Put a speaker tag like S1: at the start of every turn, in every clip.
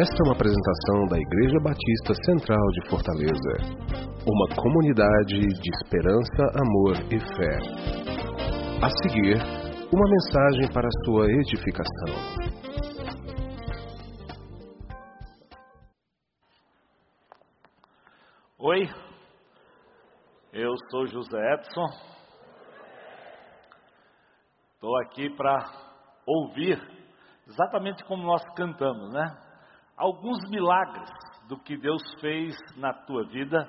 S1: Esta é uma apresentação da Igreja Batista Central de Fortaleza. Uma comunidade de esperança, amor e fé. A seguir, uma mensagem para a sua edificação.
S2: Oi, eu sou José Edson. Estou aqui para ouvir exatamente como nós cantamos, né? Alguns milagres do que Deus fez na tua vida.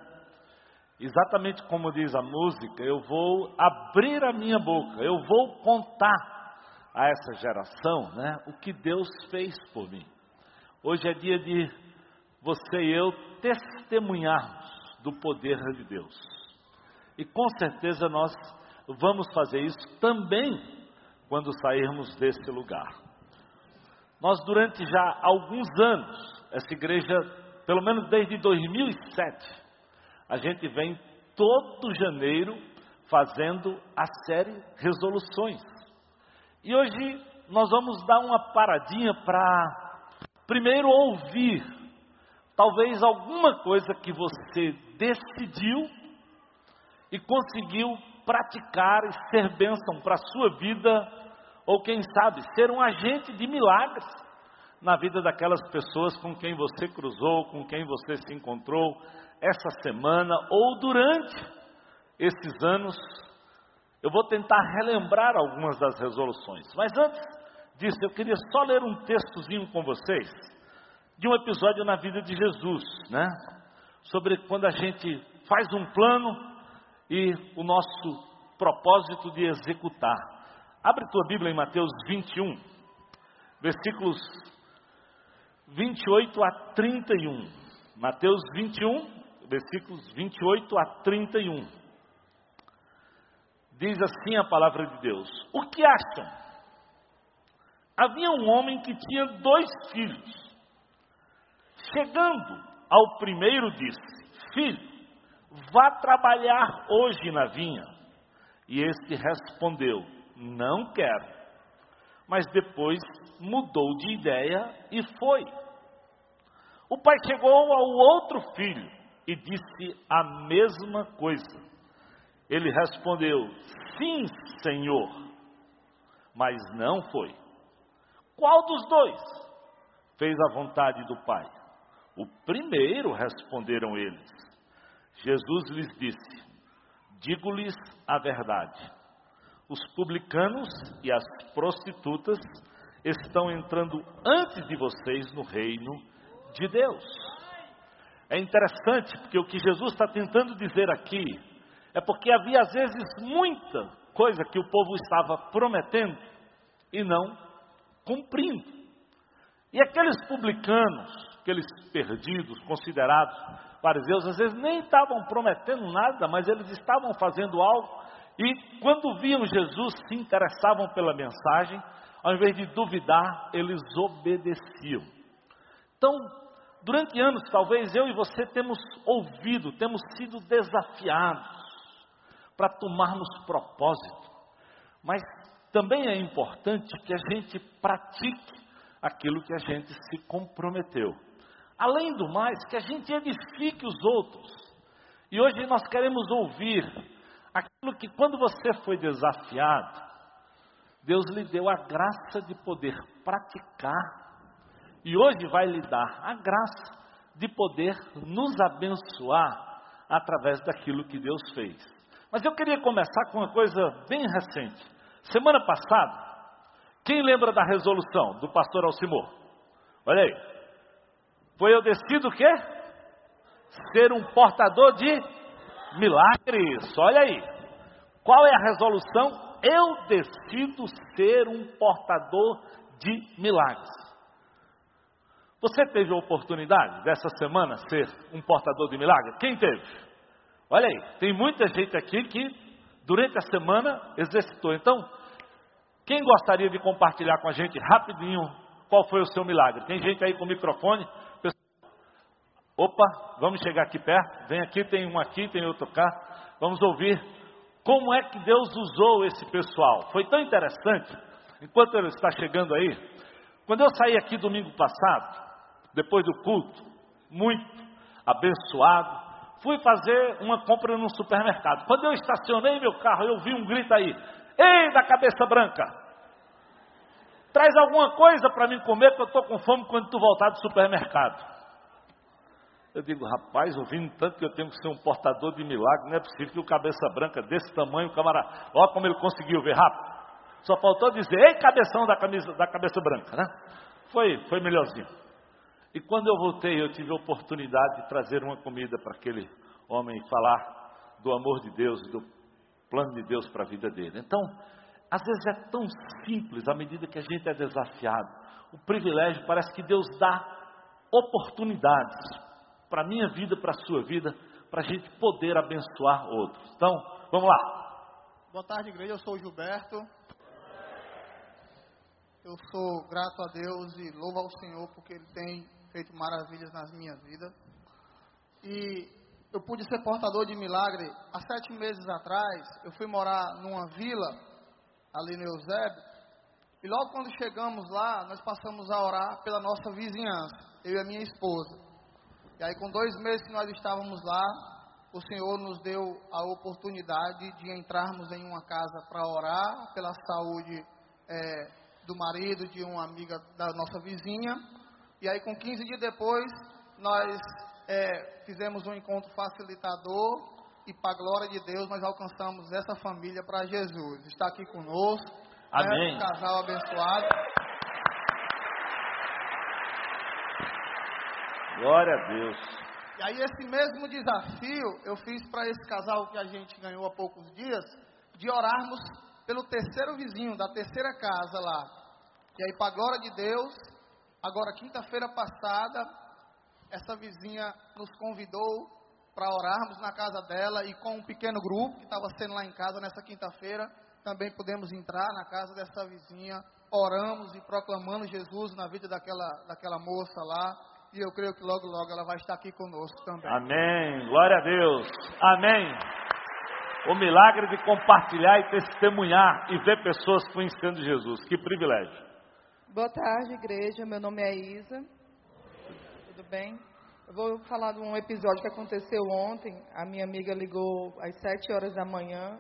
S2: Exatamente como diz a música, eu vou abrir a minha boca, eu vou contar a essa geração, né, o que Deus fez por mim. Hoje é dia de você e eu testemunharmos do poder de Deus. E com certeza nós vamos fazer isso também quando sairmos desse lugar. Nós, durante já alguns anos, essa igreja, pelo menos desde 2007, a gente vem todo janeiro fazendo a série Resoluções. E hoje nós vamos dar uma paradinha para, primeiro, ouvir talvez alguma coisa que você decidiu e conseguiu praticar e ser bênção para a sua vida ou quem sabe, ser um agente de milagres na vida daquelas pessoas com quem você cruzou, com quem você se encontrou essa semana ou durante esses anos. Eu vou tentar relembrar algumas das resoluções, mas antes disso, eu queria só ler um textozinho com vocês de um episódio na vida de Jesus, né? Sobre quando a gente faz um plano e o nosso propósito de executar. Abre tua Bíblia em Mateus 21, versículos 28 a 31. Mateus 21, versículos 28 a 31. Diz assim a palavra de Deus: O que acham? Havia um homem que tinha dois filhos. Chegando ao primeiro, disse: Filho, vá trabalhar hoje na vinha. E este respondeu: não quero. Mas depois mudou de ideia e foi. O pai chegou ao outro filho e disse a mesma coisa. Ele respondeu: Sim, senhor, mas não foi. Qual dos dois fez a vontade do pai? O primeiro, responderam eles. Jesus lhes disse: Digo-lhes a verdade os publicanos e as prostitutas estão entrando antes de vocês no reino de Deus. É interessante porque o que Jesus está tentando dizer aqui é porque havia às vezes muita coisa que o povo estava prometendo e não cumprindo. E aqueles publicanos, aqueles perdidos, considerados fariseus, às vezes nem estavam prometendo nada, mas eles estavam fazendo algo e quando viam Jesus, se interessavam pela mensagem, ao invés de duvidar, eles obedeciam. Então, durante anos, talvez eu e você temos ouvido, temos sido desafiados para tomarmos propósito, mas também é importante que a gente pratique aquilo que a gente se comprometeu. Além do mais, que a gente edifique os outros. E hoje nós queremos ouvir Aquilo que quando você foi desafiado, Deus lhe deu a graça de poder praticar, e hoje vai lhe dar a graça de poder nos abençoar através daquilo que Deus fez. Mas eu queria começar com uma coisa bem recente. Semana passada, quem lembra da resolução do pastor Alcimor? Olha aí. Foi eu decido o quê? Ser um portador de Milagres, olha aí. Qual é a resolução? Eu decido ser um portador de milagres. Você teve a oportunidade dessa semana ser um portador de milagres? Quem teve? Olha aí, tem muita gente aqui que durante a semana exercitou. Então, quem gostaria de compartilhar com a gente rapidinho qual foi o seu milagre? Tem gente aí com o microfone? Opa, vamos chegar aqui perto. Vem aqui, tem um aqui, tem outro cá. Vamos ouvir como é que Deus usou esse pessoal. Foi tão interessante, enquanto ele está chegando aí. Quando eu saí aqui domingo passado, depois do culto, muito abençoado, fui fazer uma compra num supermercado. Quando eu estacionei meu carro, eu vi um grito aí: Ei, da cabeça branca! Traz alguma coisa para mim comer, que eu estou com fome quando tu voltar do supermercado. Eu digo, rapaz, ouvindo tanto que eu tenho que ser um portador de milagre, não é possível que o cabeça branca desse tamanho, o camarada, olha como ele conseguiu ver rápido. Só faltou dizer, ei, cabeção da, camisa, da cabeça branca, né? Foi, foi melhorzinho. E quando eu voltei, eu tive a oportunidade de trazer uma comida para aquele homem e falar do amor de Deus, do plano de Deus para a vida dele. Então, às vezes é tão simples à medida que a gente é desafiado. O privilégio parece que Deus dá oportunidades para a minha vida, para a sua vida, para a gente poder abençoar outros. Então, vamos lá.
S3: Boa tarde, igreja. Eu sou o Gilberto. Eu sou grato a Deus e louvo ao Senhor porque Ele tem feito maravilhas nas minhas vidas. E eu pude ser portador de milagre há sete meses atrás. Eu fui morar numa vila ali no Eusébio. E logo quando chegamos lá, nós passamos a orar pela nossa vizinhança, eu e a minha esposa. E aí, com dois meses que nós estávamos lá, o Senhor nos deu a oportunidade de entrarmos em uma casa para orar pela saúde é, do marido de uma amiga da nossa vizinha. E aí, com 15 dias depois, nós é, fizemos um encontro facilitador e, para a glória de Deus, nós alcançamos essa família para Jesus. Está aqui conosco.
S2: Amém.
S3: Né, um casal abençoado.
S2: Glória a Deus.
S3: E aí, esse mesmo desafio eu fiz para esse casal que a gente ganhou há poucos dias, de orarmos pelo terceiro vizinho da terceira casa lá. E aí, para glória de Deus, agora, quinta-feira passada, essa vizinha nos convidou para orarmos na casa dela e com um pequeno grupo que estava sendo lá em casa nessa quinta-feira, também pudemos entrar na casa dessa vizinha, oramos e proclamando Jesus na vida daquela, daquela moça lá. E eu creio que logo, logo ela vai estar aqui conosco também.
S2: Amém. Glória a Deus. Amém. O milagre de compartilhar e testemunhar e ver pessoas conhecendo Jesus. Que privilégio.
S4: Boa tarde, igreja. Meu nome é Isa tudo bem? Eu vou falar de um episódio que aconteceu ontem. A minha amiga ligou às 7 horas da manhã,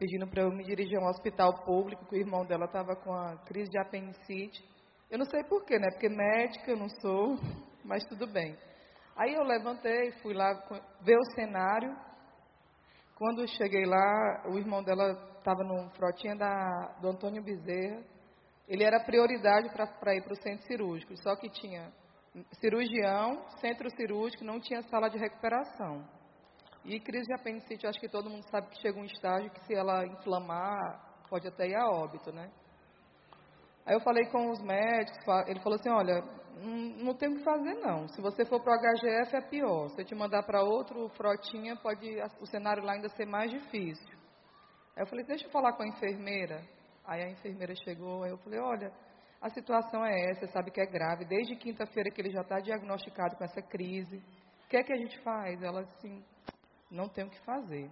S4: pedindo para eu me dirigir a um hospital público, que o irmão dela estava com a crise de apendicite. Eu não sei porquê, né? Porque médica eu não sou, mas tudo bem. Aí eu levantei, fui lá ver o cenário. Quando cheguei lá, o irmão dela estava no frotinha da, do Antônio Bezerra. Ele era prioridade para ir para o centro cirúrgico, só que tinha cirurgião, centro cirúrgico, não tinha sala de recuperação. E crise de apendicite, acho que todo mundo sabe que chega um estágio que se ela inflamar, pode até ir a óbito, né? Aí eu falei com os médicos, ele falou assim, olha, não, tem o que fazer não. Se você for para o HGF é pior. Se eu te mandar para outro frotinha, pode o cenário lá ainda ser mais difícil. Aí eu falei, deixa eu falar com a enfermeira. Aí a enfermeira chegou, aí eu falei, olha, a situação é essa, sabe que é grave. Desde quinta-feira que ele já está diagnosticado com essa crise. O que é que a gente faz? Ela assim, não tem o que fazer.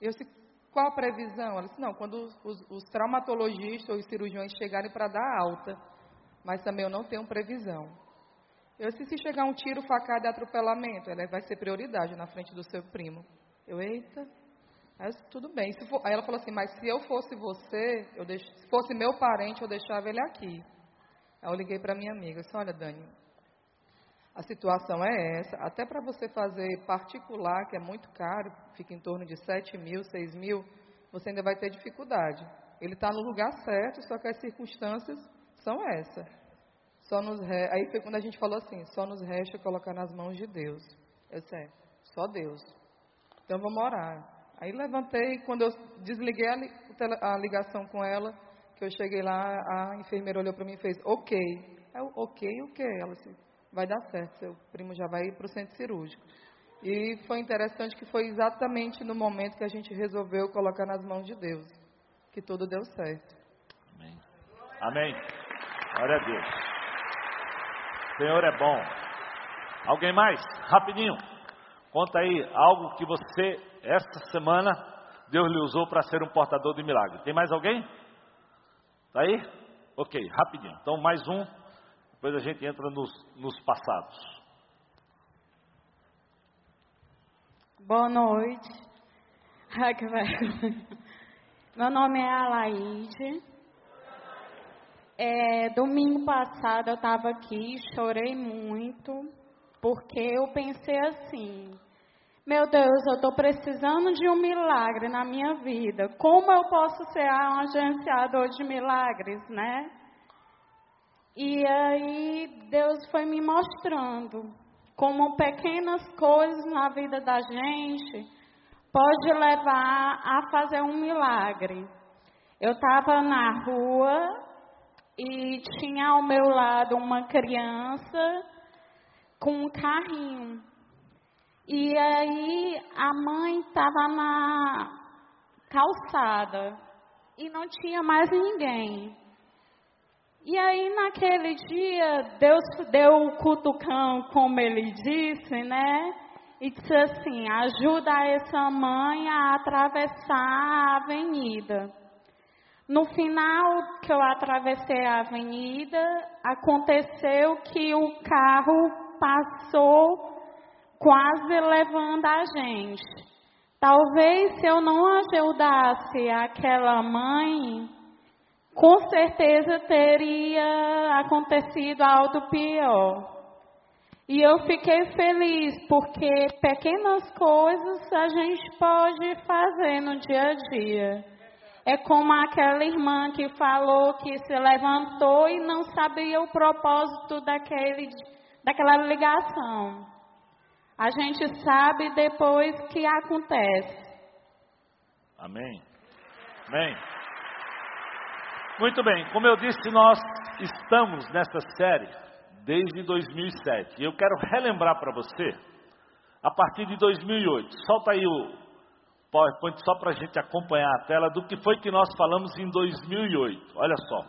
S4: Eu disse, qual a previsão? Ela disse, não, quando os, os traumatologistas ou os cirurgiões chegarem para dar alta. Mas também eu não tenho previsão. Eu disse, se chegar um tiro, facada e atropelamento, ela vai ser prioridade na frente do seu primo. Eu, eita. Disse, tudo bem. For, aí ela falou assim, mas se eu fosse você, eu deix, se fosse meu parente, eu deixava ele aqui. Aí eu liguei para minha amiga, disse, olha Dani, a situação é essa, até para você fazer particular, que é muito caro, fica em torno de 7 mil, 6 mil, você ainda vai ter dificuldade. Ele está no lugar certo, só que as circunstâncias são essas. Só nos re... Aí foi quando a gente falou assim, só nos resta colocar nas mãos de Deus. Eu disse, é, só Deus. Então vamos orar. Aí levantei, quando eu desliguei a, li... a ligação com ela, que eu cheguei lá, a enfermeira olhou para mim e fez, ok. Eu, ok, o que? Ela disse, vai dar certo, seu primo já vai para o centro cirúrgico. E foi interessante que foi exatamente no momento que a gente resolveu colocar nas mãos de Deus, que tudo deu certo.
S2: Amém. Amém. Glória a Deus. Senhor é bom. Alguém mais? Rapidinho. Conta aí algo que você, esta semana, Deus lhe usou para ser um portador de milagre. Tem mais alguém? Tá aí? Ok, rapidinho. Então, mais um. Depois a gente entra nos, nos passados.
S5: Boa noite. Ai, que vergonha. Meu nome é Alaide. É, domingo passado eu estava aqui, chorei muito, porque eu pensei assim: meu Deus, eu estou precisando de um milagre na minha vida. Como eu posso ser um agenciador de milagres, né? E aí Deus foi me mostrando como pequenas coisas na vida da gente pode levar a fazer um milagre. Eu estava na rua e tinha ao meu lado uma criança com um carrinho. E aí a mãe estava na calçada e não tinha mais ninguém. E aí naquele dia Deus deu o cutucão, como ele disse, né? E disse assim: ajuda essa mãe a atravessar a avenida. No final que eu atravessei a avenida, aconteceu que o carro passou quase levando a gente. Talvez se eu não ajudasse aquela mãe, com certeza teria acontecido algo pior. E eu fiquei feliz porque pequenas coisas a gente pode fazer no dia a dia. É como aquela irmã que falou que se levantou e não sabia o propósito daquele, daquela ligação. A gente sabe depois que acontece.
S2: Amém. Amém. Muito bem, como eu disse, nós estamos nessa série desde 2007. E eu quero relembrar para você, a partir de 2008. Solta aí o PowerPoint só para a gente acompanhar a tela do que foi que nós falamos em 2008. Olha só.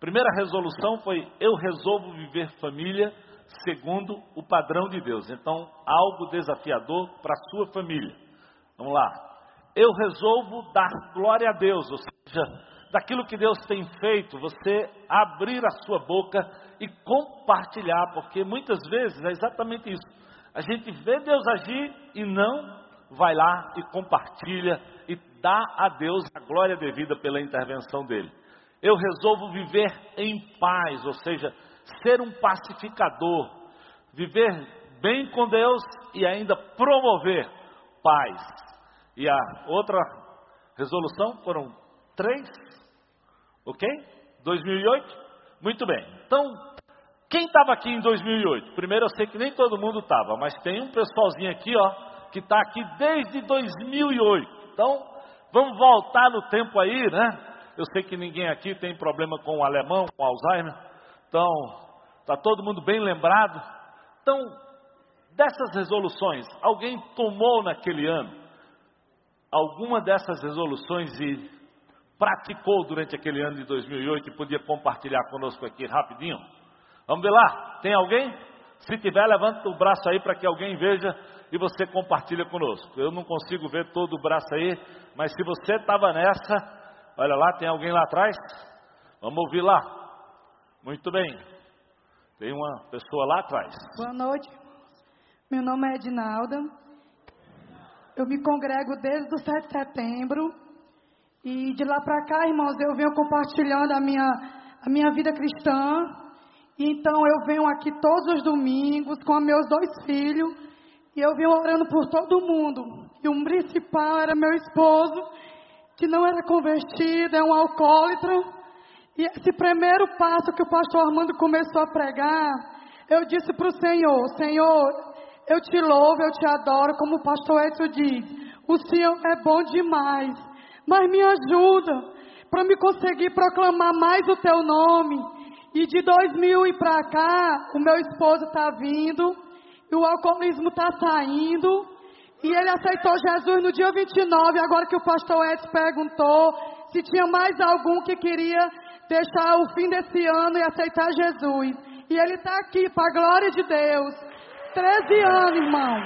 S2: Primeira resolução foi: eu resolvo viver família segundo o padrão de Deus. Então, algo desafiador para a sua família. Vamos lá. Eu resolvo dar glória a Deus, ou seja, daquilo que Deus tem feito, você abrir a sua boca e compartilhar, porque muitas vezes é exatamente isso. A gente vê Deus agir e não vai lá e compartilha e dá a Deus a glória devida pela intervenção dele. Eu resolvo viver em paz, ou seja, ser um pacificador, viver bem com Deus e ainda promover paz. E a outra resolução foram três, ok? 2008? Muito bem. Então, quem estava aqui em 2008? Primeiro, eu sei que nem todo mundo estava, mas tem um pessoalzinho aqui, ó, que está aqui desde 2008. Então, vamos voltar no tempo aí, né? Eu sei que ninguém aqui tem problema com o alemão, com o Alzheimer. Então, está todo mundo bem lembrado. Então, dessas resoluções, alguém tomou naquele ano alguma dessas resoluções e praticou durante aquele ano de 2008 e podia compartilhar conosco aqui rapidinho? Vamos ver lá, tem alguém? Se tiver, levanta o braço aí para que alguém veja e você compartilha conosco. Eu não consigo ver todo o braço aí, mas se você estava nessa, olha lá, tem alguém lá atrás? Vamos ouvir lá. Muito bem. Tem uma pessoa lá atrás.
S6: Boa noite. Meu nome é Edinalda. Eu me congrego desde o 7 de setembro. E de lá para cá, irmãos, eu venho compartilhando a minha, a minha vida cristã. Então eu venho aqui todos os domingos com meus dois filhos. E eu venho orando por todo mundo. E o principal era meu esposo, que não era convertido, é um alcoólatra. E esse primeiro passo que o pastor Armando começou a pregar, eu disse para o Senhor: Senhor, eu te louvo, eu te adoro, como o pastor Edson diz. O Senhor é bom demais, mas me ajuda para me conseguir proclamar mais o teu nome. E de 2000 e para cá, o meu esposo está vindo, o alcoolismo está saindo, e ele aceitou Jesus no dia 29, agora que o pastor Edson perguntou se tinha mais algum que queria deixar o fim desse ano e aceitar Jesus. E ele está aqui, para a glória de Deus. 13 anos, irmão.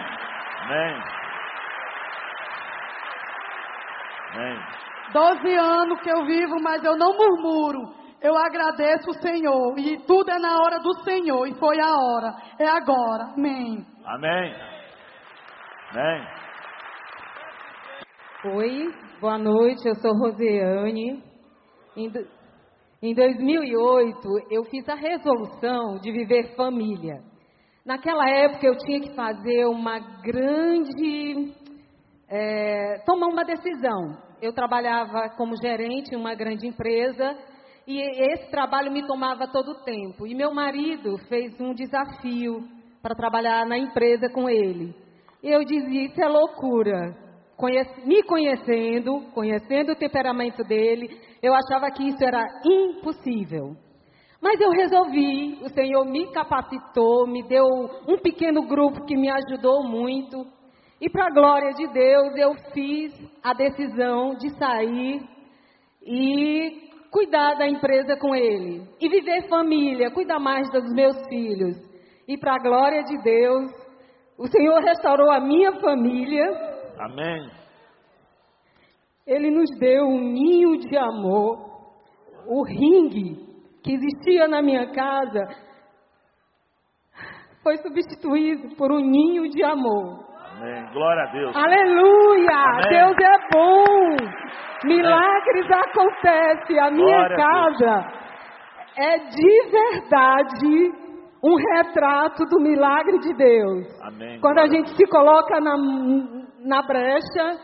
S2: Amém. Amém.
S6: 12 anos que eu vivo, mas eu não murmuro. Eu agradeço o Senhor. E tudo é na hora do Senhor. E foi a hora. É agora. Amém.
S2: Amém. Amém.
S7: Oi, boa noite. Eu sou Rosiane. Em, em 2008, eu fiz a resolução de viver família. Naquela época, eu tinha que fazer uma grande. É, tomar uma decisão. Eu trabalhava como gerente em uma grande empresa e esse trabalho me tomava todo o tempo. E meu marido fez um desafio para trabalhar na empresa com ele. Eu dizia: Isso é loucura. Conhece, me conhecendo, conhecendo o temperamento dele, eu achava que isso era impossível. Mas eu resolvi, o Senhor me capacitou, me deu um pequeno grupo que me ajudou muito. E para a glória de Deus, eu fiz a decisão de sair e cuidar da empresa com ele. E viver família, cuidar mais dos meus filhos. E para a glória de Deus, o Senhor restaurou a minha família.
S2: Amém.
S7: Ele nos deu um ninho de amor. O ringue que existia na minha casa foi substituído por um ninho de amor.
S2: Amém. Glória a Deus.
S7: Aleluia!
S2: Amém.
S7: Deus é bom. Milagres acontecem. A minha
S2: Glória a
S7: casa é de verdade um retrato do milagre de Deus.
S2: Amém.
S7: Quando a gente se coloca na, na brecha,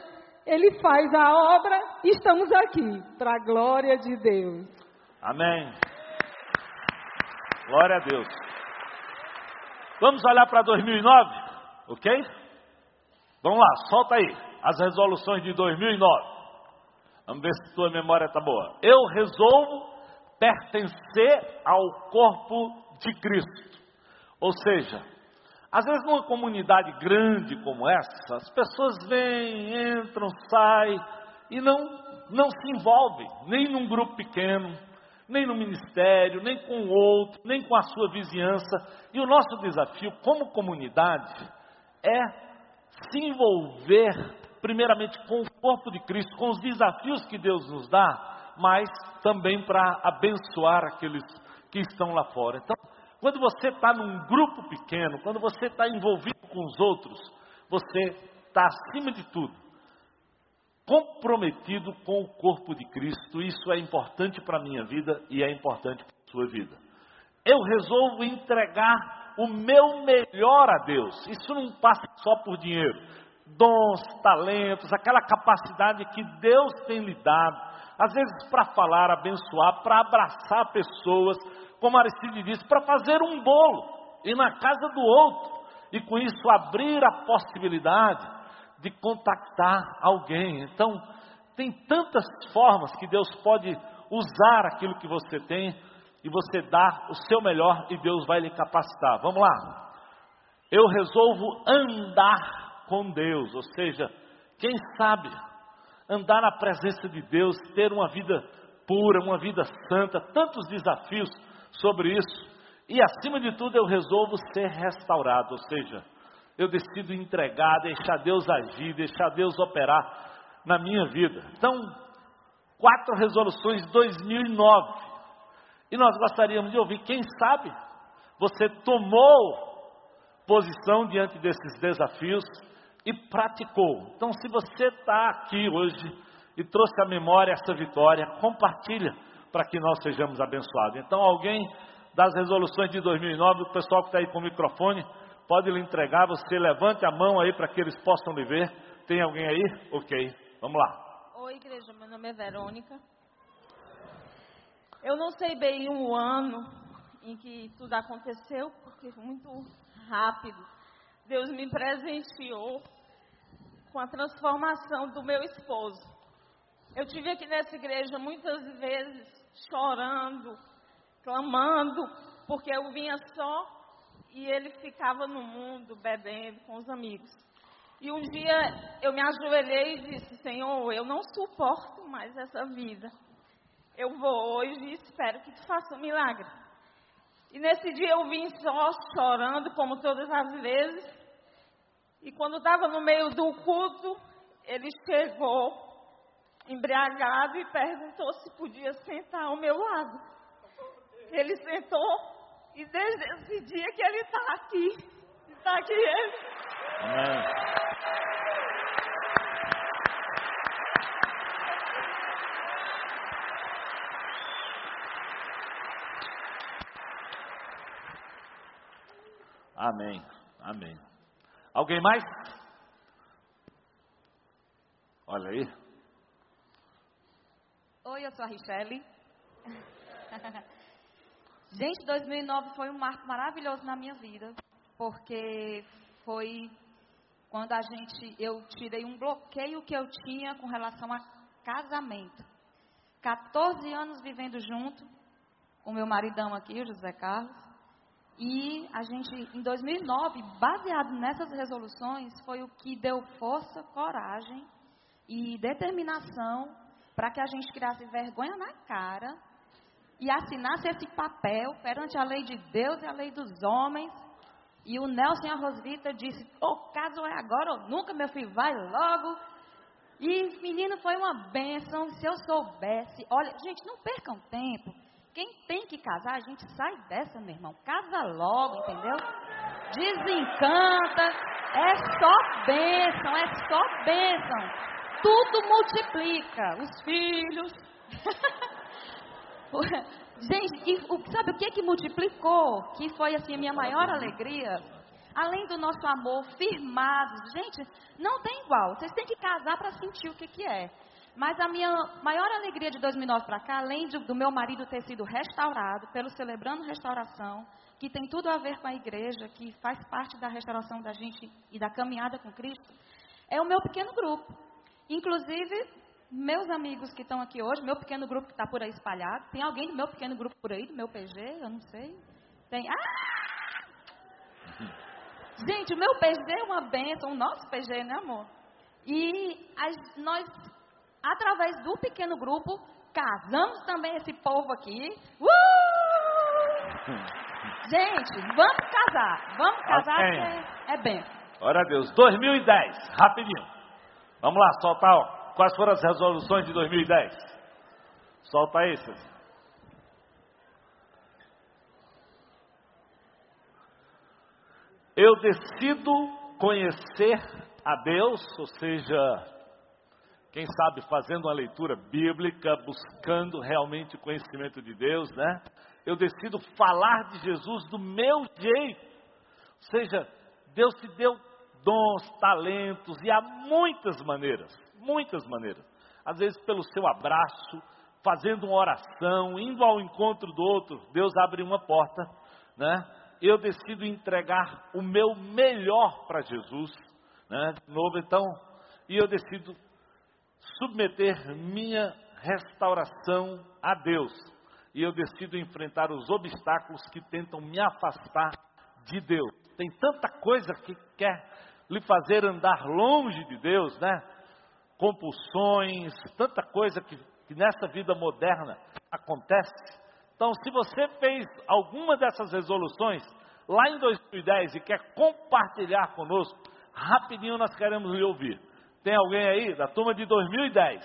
S7: Ele faz a obra e estamos aqui, para a glória de Deus.
S2: Amém. Glória a Deus. Vamos olhar para 2009, ok? Vamos lá, solta aí as resoluções de 2009. Vamos ver se tua memória está boa. Eu resolvo pertencer ao corpo de Cristo. Ou seja, às vezes numa comunidade grande como essa, as pessoas vêm, entram, saem e não, não se envolvem, nem num grupo pequeno, nem no ministério, nem com o outro, nem com a sua vizinhança. E o nosso desafio como comunidade é se envolver primeiramente com o corpo de Cristo, com os desafios que Deus nos dá, mas também para abençoar aqueles que estão lá fora. Então, quando você está num grupo pequeno, quando você está envolvido com os outros, você está acima de tudo comprometido com o corpo de Cristo. Isso é importante para a minha vida e é importante para a sua vida. Eu resolvo entregar o meu melhor a Deus. Isso não passa só por dinheiro. Dons, talentos, aquela capacidade que Deus tem lhe dado, às vezes para falar, abençoar, para abraçar pessoas, como Aristide disse, para fazer um bolo, ir na casa do outro, e com isso abrir a possibilidade de contactar alguém. Então, tem tantas formas que Deus pode usar aquilo que você tem e você dá o seu melhor e Deus vai lhe capacitar. Vamos lá. Eu resolvo andar com Deus, ou seja, quem sabe andar na presença de Deus, ter uma vida pura, uma vida santa, tantos desafios sobre isso. E acima de tudo, eu resolvo ser restaurado, ou seja, eu decido entregar, deixar Deus agir, deixar Deus operar na minha vida. Então, quatro resoluções 2009. E nós gostaríamos de ouvir, quem sabe você tomou posição diante desses desafios e praticou. Então, se você está aqui hoje e trouxe à memória essa vitória, compartilha para que nós sejamos abençoados. Então, alguém das resoluções de 2009, o pessoal que está aí com o microfone, pode lhe entregar, você levante a mão aí para que eles possam lhe ver. Tem alguém aí? Ok, vamos lá.
S8: Oi, igreja, meu nome é Verônica. Eu não sei bem o ano em que tudo aconteceu, porque foi muito rápido. Deus me presenteou com a transformação do meu esposo. Eu tive aqui nessa igreja muitas vezes chorando, clamando, porque eu vinha só e ele ficava no mundo bebendo com os amigos. E um dia eu me ajoelhei e disse: Senhor, eu não suporto mais essa vida. Eu vou hoje e espero que tu faça um milagre. E nesse dia eu vim só chorando, como todas as vezes. E quando estava no meio do culto, ele chegou embriagado e perguntou se podia sentar ao meu lado. Ele sentou e desde esse dia que ele está aqui. Está aqui ele.
S2: Amém. Amém. Amém. Alguém mais? Olha aí.
S9: Oi, eu sou a Richelle. Gente, 2009 foi um marco maravilhoso na minha vida, porque foi quando a gente, eu tirei um bloqueio que eu tinha com relação a casamento. 14 anos vivendo junto com meu maridão aqui, o José Carlos. E a gente, em 2009, baseado nessas resoluções, foi o que deu força, coragem e determinação para que a gente criasse vergonha na cara e assinasse esse papel perante a lei de Deus e a lei dos homens. E o Nelson e a Rosvita disse: o caso é agora ou nunca, meu filho, vai logo. E menino foi uma bênção. Se eu soubesse, olha, gente, não percam tempo. Quem tem que casar, a gente sai dessa, meu irmão. Casa logo, entendeu? Desencanta. É só bênção, é só bênção. Tudo multiplica. Os filhos. gente, e, sabe o que que multiplicou? Que foi assim a minha maior alegria? Além do nosso amor firmado, gente, não tem igual. Vocês têm que casar para sentir o que que é. Mas a minha maior alegria de 2009 para cá, além de, do meu marido ter sido restaurado pelo Celebrando Restauração, que tem tudo a ver com a igreja, que faz parte da restauração da gente e da caminhada com Cristo, é o meu pequeno grupo. Inclusive, meus amigos que estão aqui hoje, meu pequeno grupo que está por aí espalhado, tem alguém do meu pequeno grupo por aí, do meu PG? Eu não sei. Tem. Ah! Gente, o meu PG é uma benção, o nosso PG, né, amor? E as, nós através do pequeno grupo, casamos também esse povo aqui. Uh! Gente, vamos casar. Vamos casar porque é bem.
S2: Glória a Deus. 2010, rapidinho. Vamos lá, soltar. Ó. Quais foram as resoluções de 2010? Solta aí. Eu decido conhecer a Deus, ou seja, quem sabe fazendo uma leitura bíblica, buscando realmente o conhecimento de Deus, né? Eu decido falar de Jesus do meu jeito. Ou seja, Deus te deu dons, talentos e há muitas maneiras, muitas maneiras. Às vezes pelo seu abraço, fazendo uma oração, indo ao encontro do outro, Deus abre uma porta, né? Eu decido entregar o meu melhor para Jesus, né? De novo, então, e eu decido submeter minha restauração a Deus. E eu decido enfrentar os obstáculos que tentam me afastar de Deus. Tem tanta coisa que quer lhe fazer andar longe de Deus, né? Compulsões, tanta coisa que, que nessa vida moderna acontece. Então, se você fez alguma dessas resoluções lá em 2010 e quer compartilhar conosco, rapidinho nós queremos lhe ouvir. Tem alguém aí da turma de 2010?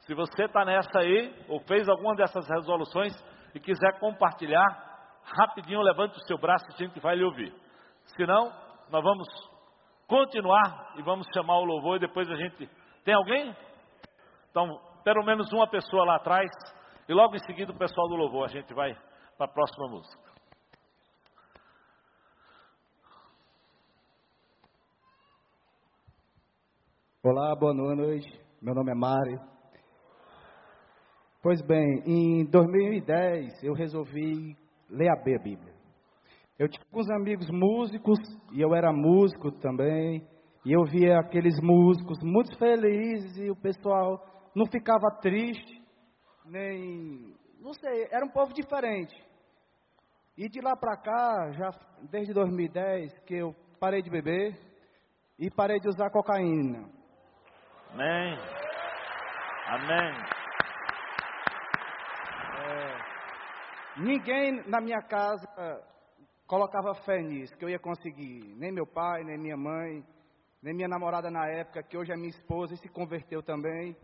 S2: Se você está nessa aí, ou fez alguma dessas resoluções e quiser compartilhar, rapidinho levante o seu braço e a gente vai lhe ouvir. Se não, nós vamos continuar e vamos chamar o louvor e depois a gente. Tem alguém? Então, pelo menos uma pessoa lá atrás e logo em seguida o pessoal do louvor. A gente vai para a próxima música.
S10: Olá, boa noite. Meu nome é Mário. Pois bem, em 2010 eu resolvi ler a Bíblia. Eu tinha alguns amigos músicos e eu era músico também. E eu via aqueles músicos muito felizes e o pessoal não ficava triste, nem. Não sei, era um povo diferente. E de lá para cá, já desde 2010, que eu parei de beber e parei de usar cocaína.
S2: Amém. Amém.
S10: É, ninguém na minha casa colocava fé nisso, que eu ia conseguir. Nem meu pai, nem minha mãe, nem minha namorada na época, que hoje é minha esposa e se converteu também.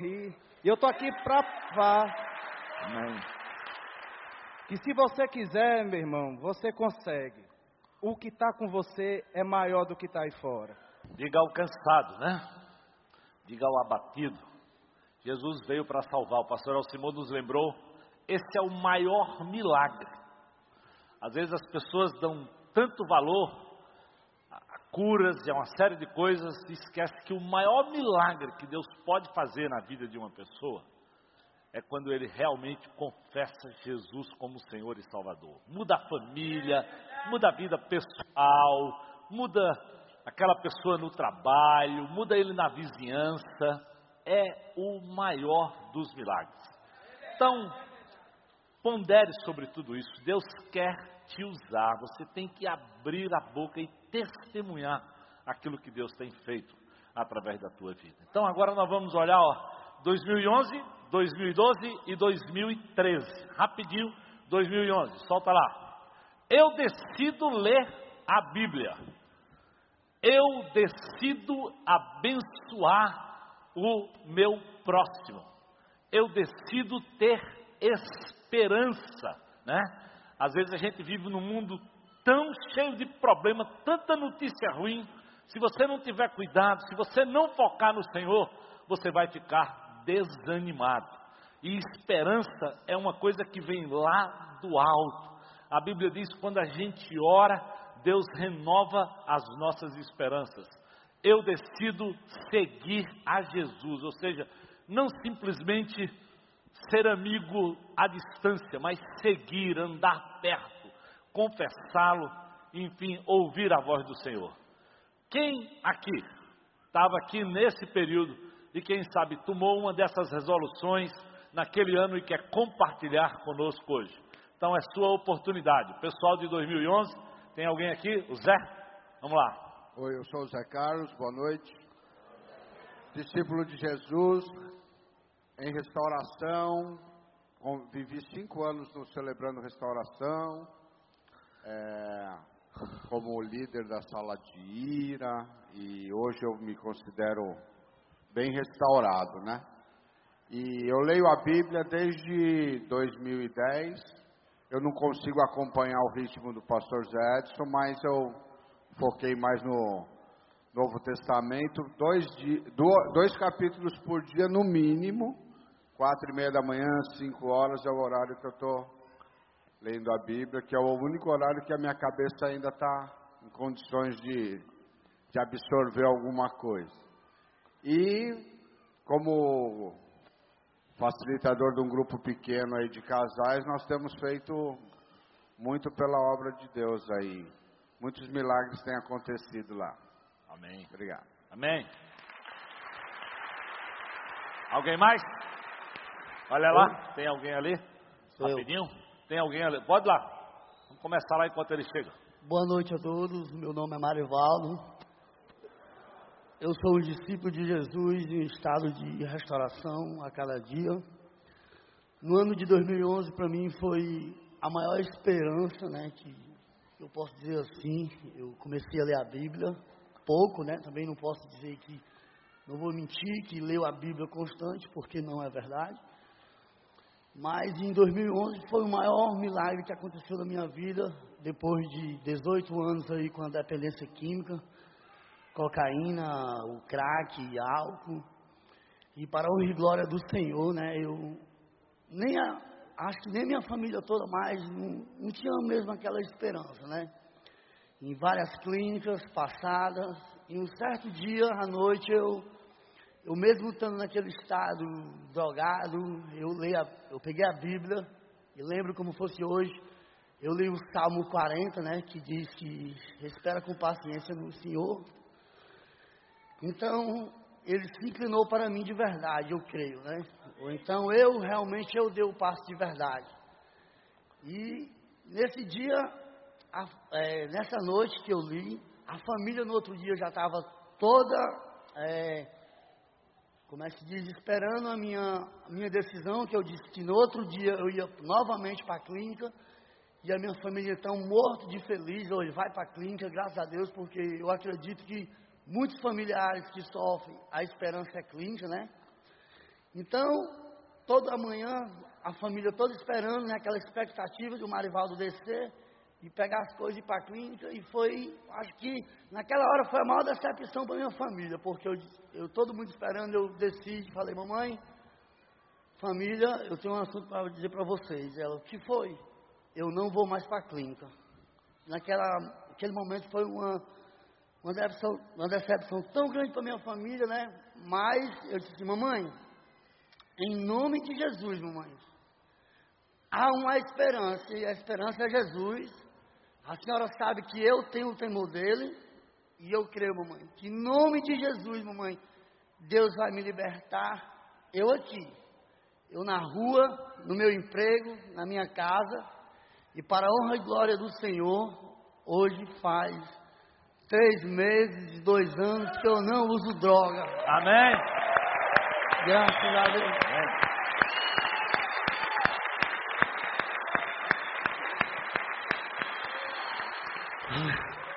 S10: E, e eu tô aqui para provar.
S2: Amém.
S10: que se você quiser, meu irmão, você consegue. O que está com você é maior do que está aí fora.
S2: Diga ao cansado, né? Diga ao abatido. Jesus veio para salvar. O pastor Alcimão nos lembrou. Esse é o maior milagre. Às vezes as pessoas dão tanto valor a curas e a uma série de coisas e esquece que o maior milagre que Deus pode fazer na vida de uma pessoa é quando ele realmente confessa Jesus como Senhor e Salvador. Muda a família, muda a vida pessoal, muda aquela pessoa no trabalho, muda ele na vizinhança. É o maior dos milagres. Então, pondere sobre tudo isso. Deus quer te usar. Você tem que abrir a boca e testemunhar aquilo que Deus tem feito através da tua vida. Então, agora nós vamos olhar, ó, 2011, 2012 e 2013. Rapidinho, 2011, solta lá. Eu decido ler a Bíblia. Eu decido abençoar o meu próximo. Eu decido ter esperança, né? Às vezes a gente vive num mundo tão cheio de problemas, tanta notícia ruim. Se você não tiver cuidado, se você não focar no Senhor, você vai ficar desanimado. E esperança é uma coisa que vem lá do alto. A Bíblia diz que quando a gente ora, Deus renova as nossas esperanças. Eu decido seguir a Jesus, ou seja, não simplesmente ser amigo à distância, mas seguir, andar perto, confessá-lo, enfim, ouvir a voz do Senhor. Quem aqui estava aqui nesse período e quem sabe tomou uma dessas resoluções naquele ano e quer compartilhar conosco hoje. Então é sua oportunidade. Pessoal de 2011, tem alguém aqui? O Zé? Vamos lá.
S11: Oi, eu sou o Zé Carlos, boa noite. Discípulo de Jesus, em restauração, vivi cinco anos no Celebrando Restauração, é, como líder da sala de ira, e hoje eu me considero bem restaurado, né? E eu leio a Bíblia desde 2010. Eu não consigo acompanhar o ritmo do pastor Zé Edson, mas eu foquei mais no Novo Testamento, dois, dois capítulos por dia no mínimo, quatro e meia da manhã, cinco horas é o horário que eu estou lendo a Bíblia, que é o único horário que a minha cabeça ainda está em condições de, de absorver alguma coisa. E como facilitador de um grupo pequeno aí de casais, nós temos feito muito pela obra de Deus aí. Muitos milagres têm acontecido lá.
S2: Amém.
S11: Obrigado.
S2: Amém. Alguém mais? Olha lá, tem alguém ali? Sou Rapidinho. Eu. Tem alguém ali? Pode lá. Vamos começar lá enquanto ele chega.
S12: Boa noite a todos. Meu nome é Marivaldo. Eu sou um discípulo de Jesus em estado de restauração a cada dia. No ano de 2011, para mim, foi a maior esperança, né, que eu posso dizer assim. Eu comecei a ler a Bíblia, pouco, né, também não posso dizer que, não vou mentir, que leio a Bíblia constante, porque não é verdade. Mas em 2011 foi o maior milagre que aconteceu na minha vida, depois de 18 anos aí com a dependência química cocaína, o crack, álcool. E para e glória do Senhor, né? Eu nem a, acho que nem minha família toda mais não, não tinha mesmo aquela esperança, né? Em várias clínicas passadas, em um certo dia à noite eu eu mesmo estando naquele estado drogado, eu leio, a, eu peguei a Bíblia e lembro como fosse hoje, eu li o Salmo 40, né, que diz que espera com paciência no Senhor então, ele se inclinou para mim de verdade, eu creio, né? Ou então eu realmente eu dei o passo de verdade. E nesse dia, a, é, nessa noite que eu li, a família no outro dia já estava toda, é, como é que se diz, esperando a minha, a minha decisão, que eu disse que no outro dia eu ia novamente para a clínica. E a minha família então morto de feliz, hoje vai para a clínica, graças a Deus, porque eu acredito que muitos familiares que sofrem, a esperança é clínica, né? Então, toda manhã, a família toda esperando, né, aquela expectativa de o Marivaldo descer e pegar as coisas e ir para a clínica. E foi, acho que naquela hora foi a maior decepção para minha família, porque eu, eu todo mundo esperando, eu desci e falei, mamãe, família, eu tenho um assunto para dizer para vocês. Ela, o que foi? Eu não vou mais para a clínica. Naquela, naquele momento foi uma, uma, decepção, uma decepção tão grande para minha família, né? Mas eu disse, assim, mamãe, em nome de Jesus, mamãe, há uma esperança, e a esperança é Jesus. A senhora sabe que eu tenho o temor dele, e eu creio, mamãe, que em nome de Jesus, mamãe, Deus vai me libertar. Eu aqui, eu na rua, no meu emprego, na minha casa, e para a honra e glória do Senhor, hoje faz três meses, dois anos que eu não uso droga.
S2: Amém.
S12: Graças a Deus.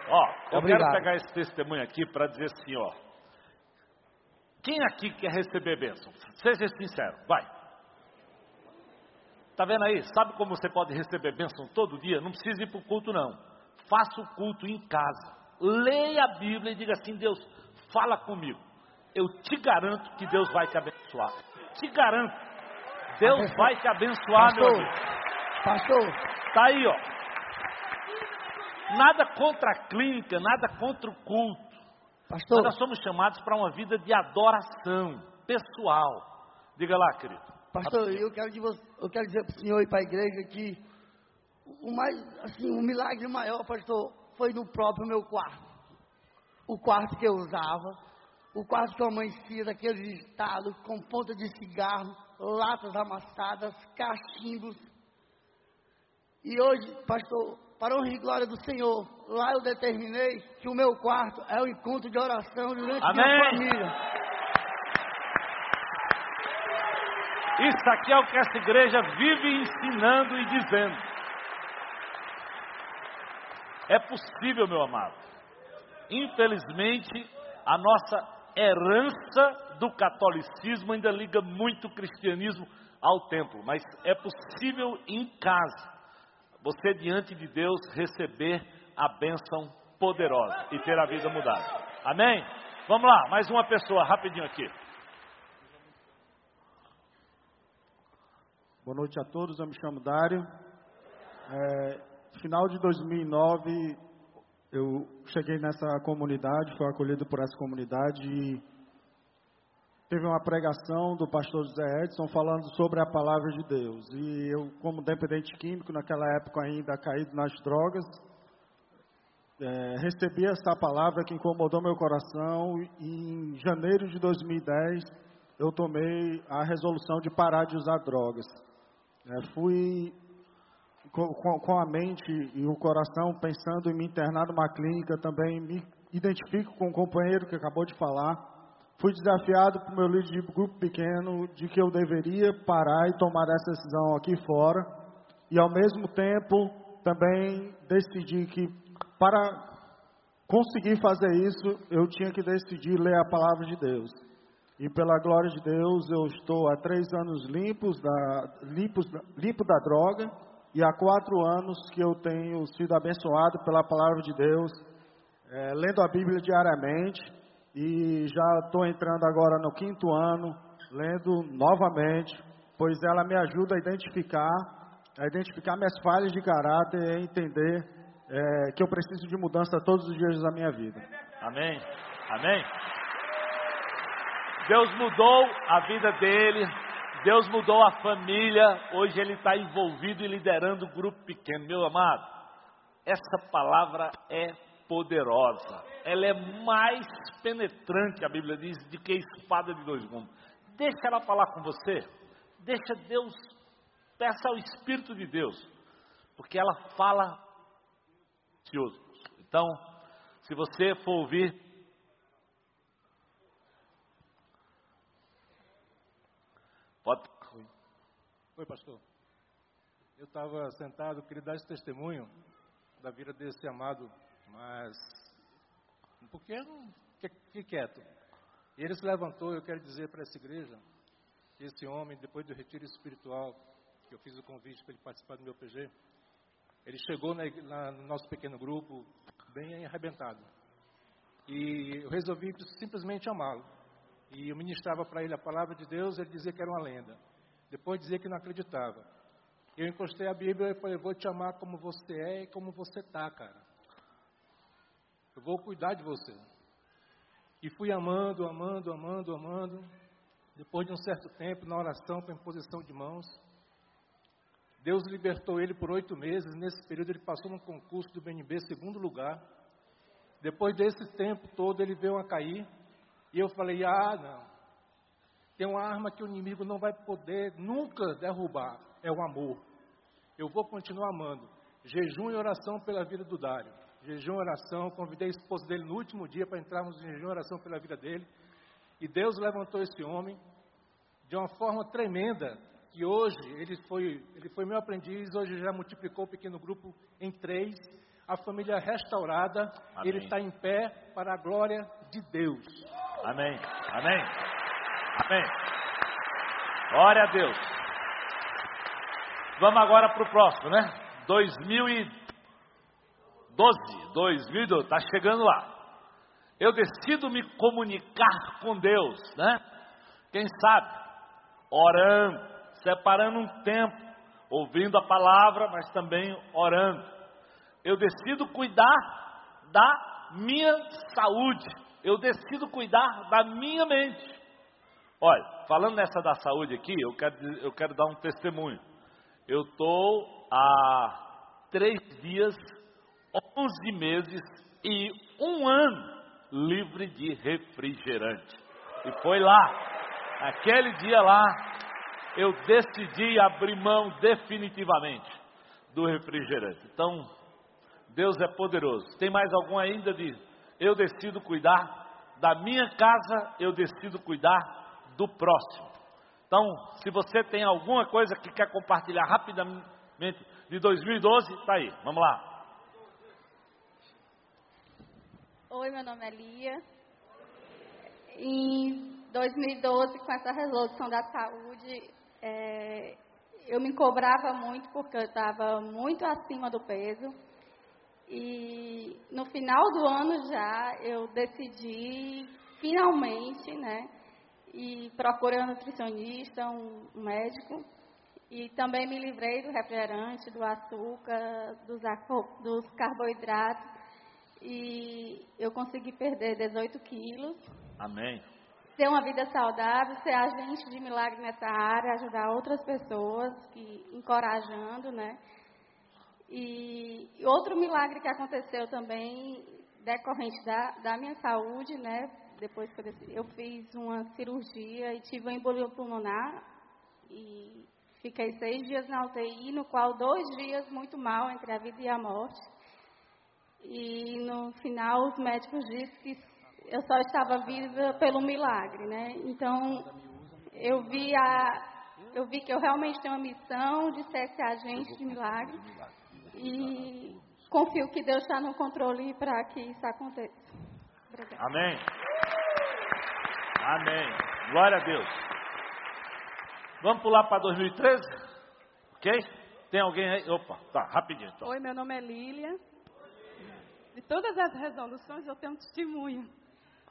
S2: Ó, eu
S12: Obrigado.
S2: quero pegar esse testemunho aqui para dizer assim, ó. Quem aqui quer receber bênção? Seja sincero, vai. Tá vendo aí? Sabe como você pode receber bênção todo dia? Não precisa ir para o culto, não. Faça o culto em casa. Leia a Bíblia e diga assim: Deus, fala comigo. Eu te garanto que Deus vai te abençoar. Te garanto. Deus vai te abençoar, meu
S12: Pastor,
S2: amigo.
S12: pastor,
S2: Tá aí, ó. Nada contra a clínica, nada contra o culto.
S12: Pastor.
S2: Nós somos chamados para uma vida de adoração pessoal. Diga lá, querido.
S12: pastor, eu quero, de vo- eu quero dizer para o senhor e para a igreja que o mais, assim, o milagre maior, pastor, foi no próprio meu quarto. O quarto que eu usava, o quarto que eu amanhecia daquele estado, com ponta de cigarro, latas amassadas, cachimbos. E hoje, pastor, para honra e glória do Senhor, lá eu determinei que o meu quarto é o encontro de oração durante a minha família.
S2: Isso aqui é o que essa igreja vive ensinando e dizendo. É possível, meu amado. Infelizmente, a nossa herança do catolicismo ainda liga muito o cristianismo ao templo, mas é possível em casa você diante de Deus receber a bênção poderosa e ter a vida mudada. Amém? Vamos lá, mais uma pessoa rapidinho aqui.
S13: Boa noite a todos, eu me chamo Dário. É, final de 2009, eu cheguei nessa comunidade, fui acolhido por essa comunidade e teve uma pregação do pastor José Edson falando sobre a palavra de Deus. E eu, como dependente químico, naquela época ainda caído nas drogas, é, recebi essa palavra que incomodou meu coração e em janeiro de 2010 eu tomei a resolução de parar de usar drogas. É, fui com, com- a mente e o coração pensando em me internar numa clínica, também me identifico com o companheiro que acabou de falar. Fui desafiado por meu líder de grupo pequeno de que eu deveria parar e tomar essa decisão aqui fora. E ao mesmo tempo também decidi que para conseguir fazer isso, eu tinha que decidir ler a palavra de Deus. E pela glória de Deus, eu estou há três anos limpos da, limpos, limpo da droga e há quatro anos que eu tenho sido abençoado pela palavra de Deus, eh, lendo a Bíblia diariamente e já estou entrando agora no quinto ano, lendo novamente, pois ela me ajuda a identificar, a identificar minhas falhas de caráter e entender eh, que eu preciso de mudança todos os dias da minha vida.
S2: Amém? Amém? Deus mudou a vida dele, Deus mudou a família, hoje ele está envolvido e liderando o grupo pequeno. Meu amado, essa palavra é poderosa, ela é mais penetrante, a Bíblia diz, do que a espada de dois gumes. Deixa ela falar com você, deixa Deus, peça ao Espírito de Deus, porque ela fala precioso. Então, se você for ouvir Pode.
S14: Oi, pastor. Eu estava sentado, queria dar esse testemunho da vida desse amado, mas um pouquinho que- que quieto. E ele se levantou, eu quero dizer para essa igreja, que esse homem, depois do retiro espiritual, que eu fiz o convite para ele participar do meu PG, ele chegou na, na, no nosso pequeno grupo bem arrebentado. E eu resolvi simplesmente amá-lo. E eu ministrava para ele a palavra de Deus, ele dizia que era uma lenda. Depois dizia que não acreditava. Eu encostei a Bíblia e falei, vou te amar como você é e como você está, cara. Eu vou cuidar de você. E fui amando, amando, amando, amando. Depois de um certo tempo, na oração, com imposição de mãos, Deus libertou ele por oito meses. Nesse período, ele passou no concurso do BNB, segundo lugar. Depois desse tempo todo, ele veio a cair. E eu falei: Ah, não. Tem uma arma que o inimigo não vai poder nunca derrubar: é o amor. Eu vou continuar amando. Jejum e oração pela vida do Dário. Jejum e oração. Convidei a esposa dele no último dia para entrarmos em jejum e oração pela vida dele. E Deus levantou esse homem de uma forma tremenda. Que hoje ele foi, ele foi meu aprendiz, hoje já multiplicou o pequeno grupo em três a família restaurada, Amém. ele está em pé para a glória de Deus.
S2: Amém. Amém. Amém. Glória a Deus. Vamos agora para o próximo, né? 2012. 2012. Está chegando lá. Eu decido me comunicar com Deus, né? Quem sabe? Orando, separando um tempo, ouvindo a palavra, mas também orando eu decido cuidar da minha saúde, eu decido cuidar da minha mente. Olha, falando nessa da saúde aqui, eu quero, eu quero dar um testemunho. Eu estou há três dias, onze meses e um ano livre de refrigerante. E foi lá, aquele dia lá, eu decidi abrir mão definitivamente do refrigerante. Então, Deus é poderoso. Tem mais algum ainda de eu decido cuidar da minha casa, eu decido cuidar do próximo. Então, se você tem alguma coisa que quer compartilhar rapidamente de 2012, está aí. Vamos lá.
S15: Oi, meu nome é Lia. Em 2012, com essa resolução da saúde, é, eu me cobrava muito porque eu estava muito acima do peso. E no final do ano já eu decidi finalmente, né, e procurei um nutricionista, um médico, e também me livrei do refrigerante, do açúcar, dos, dos carboidratos, e eu consegui perder 18 quilos.
S2: Amém.
S15: Ter uma vida saudável, ser agente de milagre nessa área, ajudar outras pessoas, que, encorajando, né? E outro milagre que aconteceu também, decorrente da, da minha saúde, né? Depois que eu, eu fiz uma cirurgia e tive uma embolia pulmonar e fiquei seis dias na UTI, no qual dois dias muito mal entre a vida e a morte. E no final os médicos disseram que eu só estava viva pelo milagre, né? Então eu vi a eu vi que eu realmente tenho uma missão de ser esse agente de milagre. E confio que Deus está no controle para que isso aconteça.
S2: Obrigada. Amém. Amém. Glória a Deus. Vamos pular para 2013? Ok? Tem alguém aí? Opa, tá, rapidinho. Então.
S16: Oi, meu nome é Lília. De todas as resoluções eu tenho um testemunho.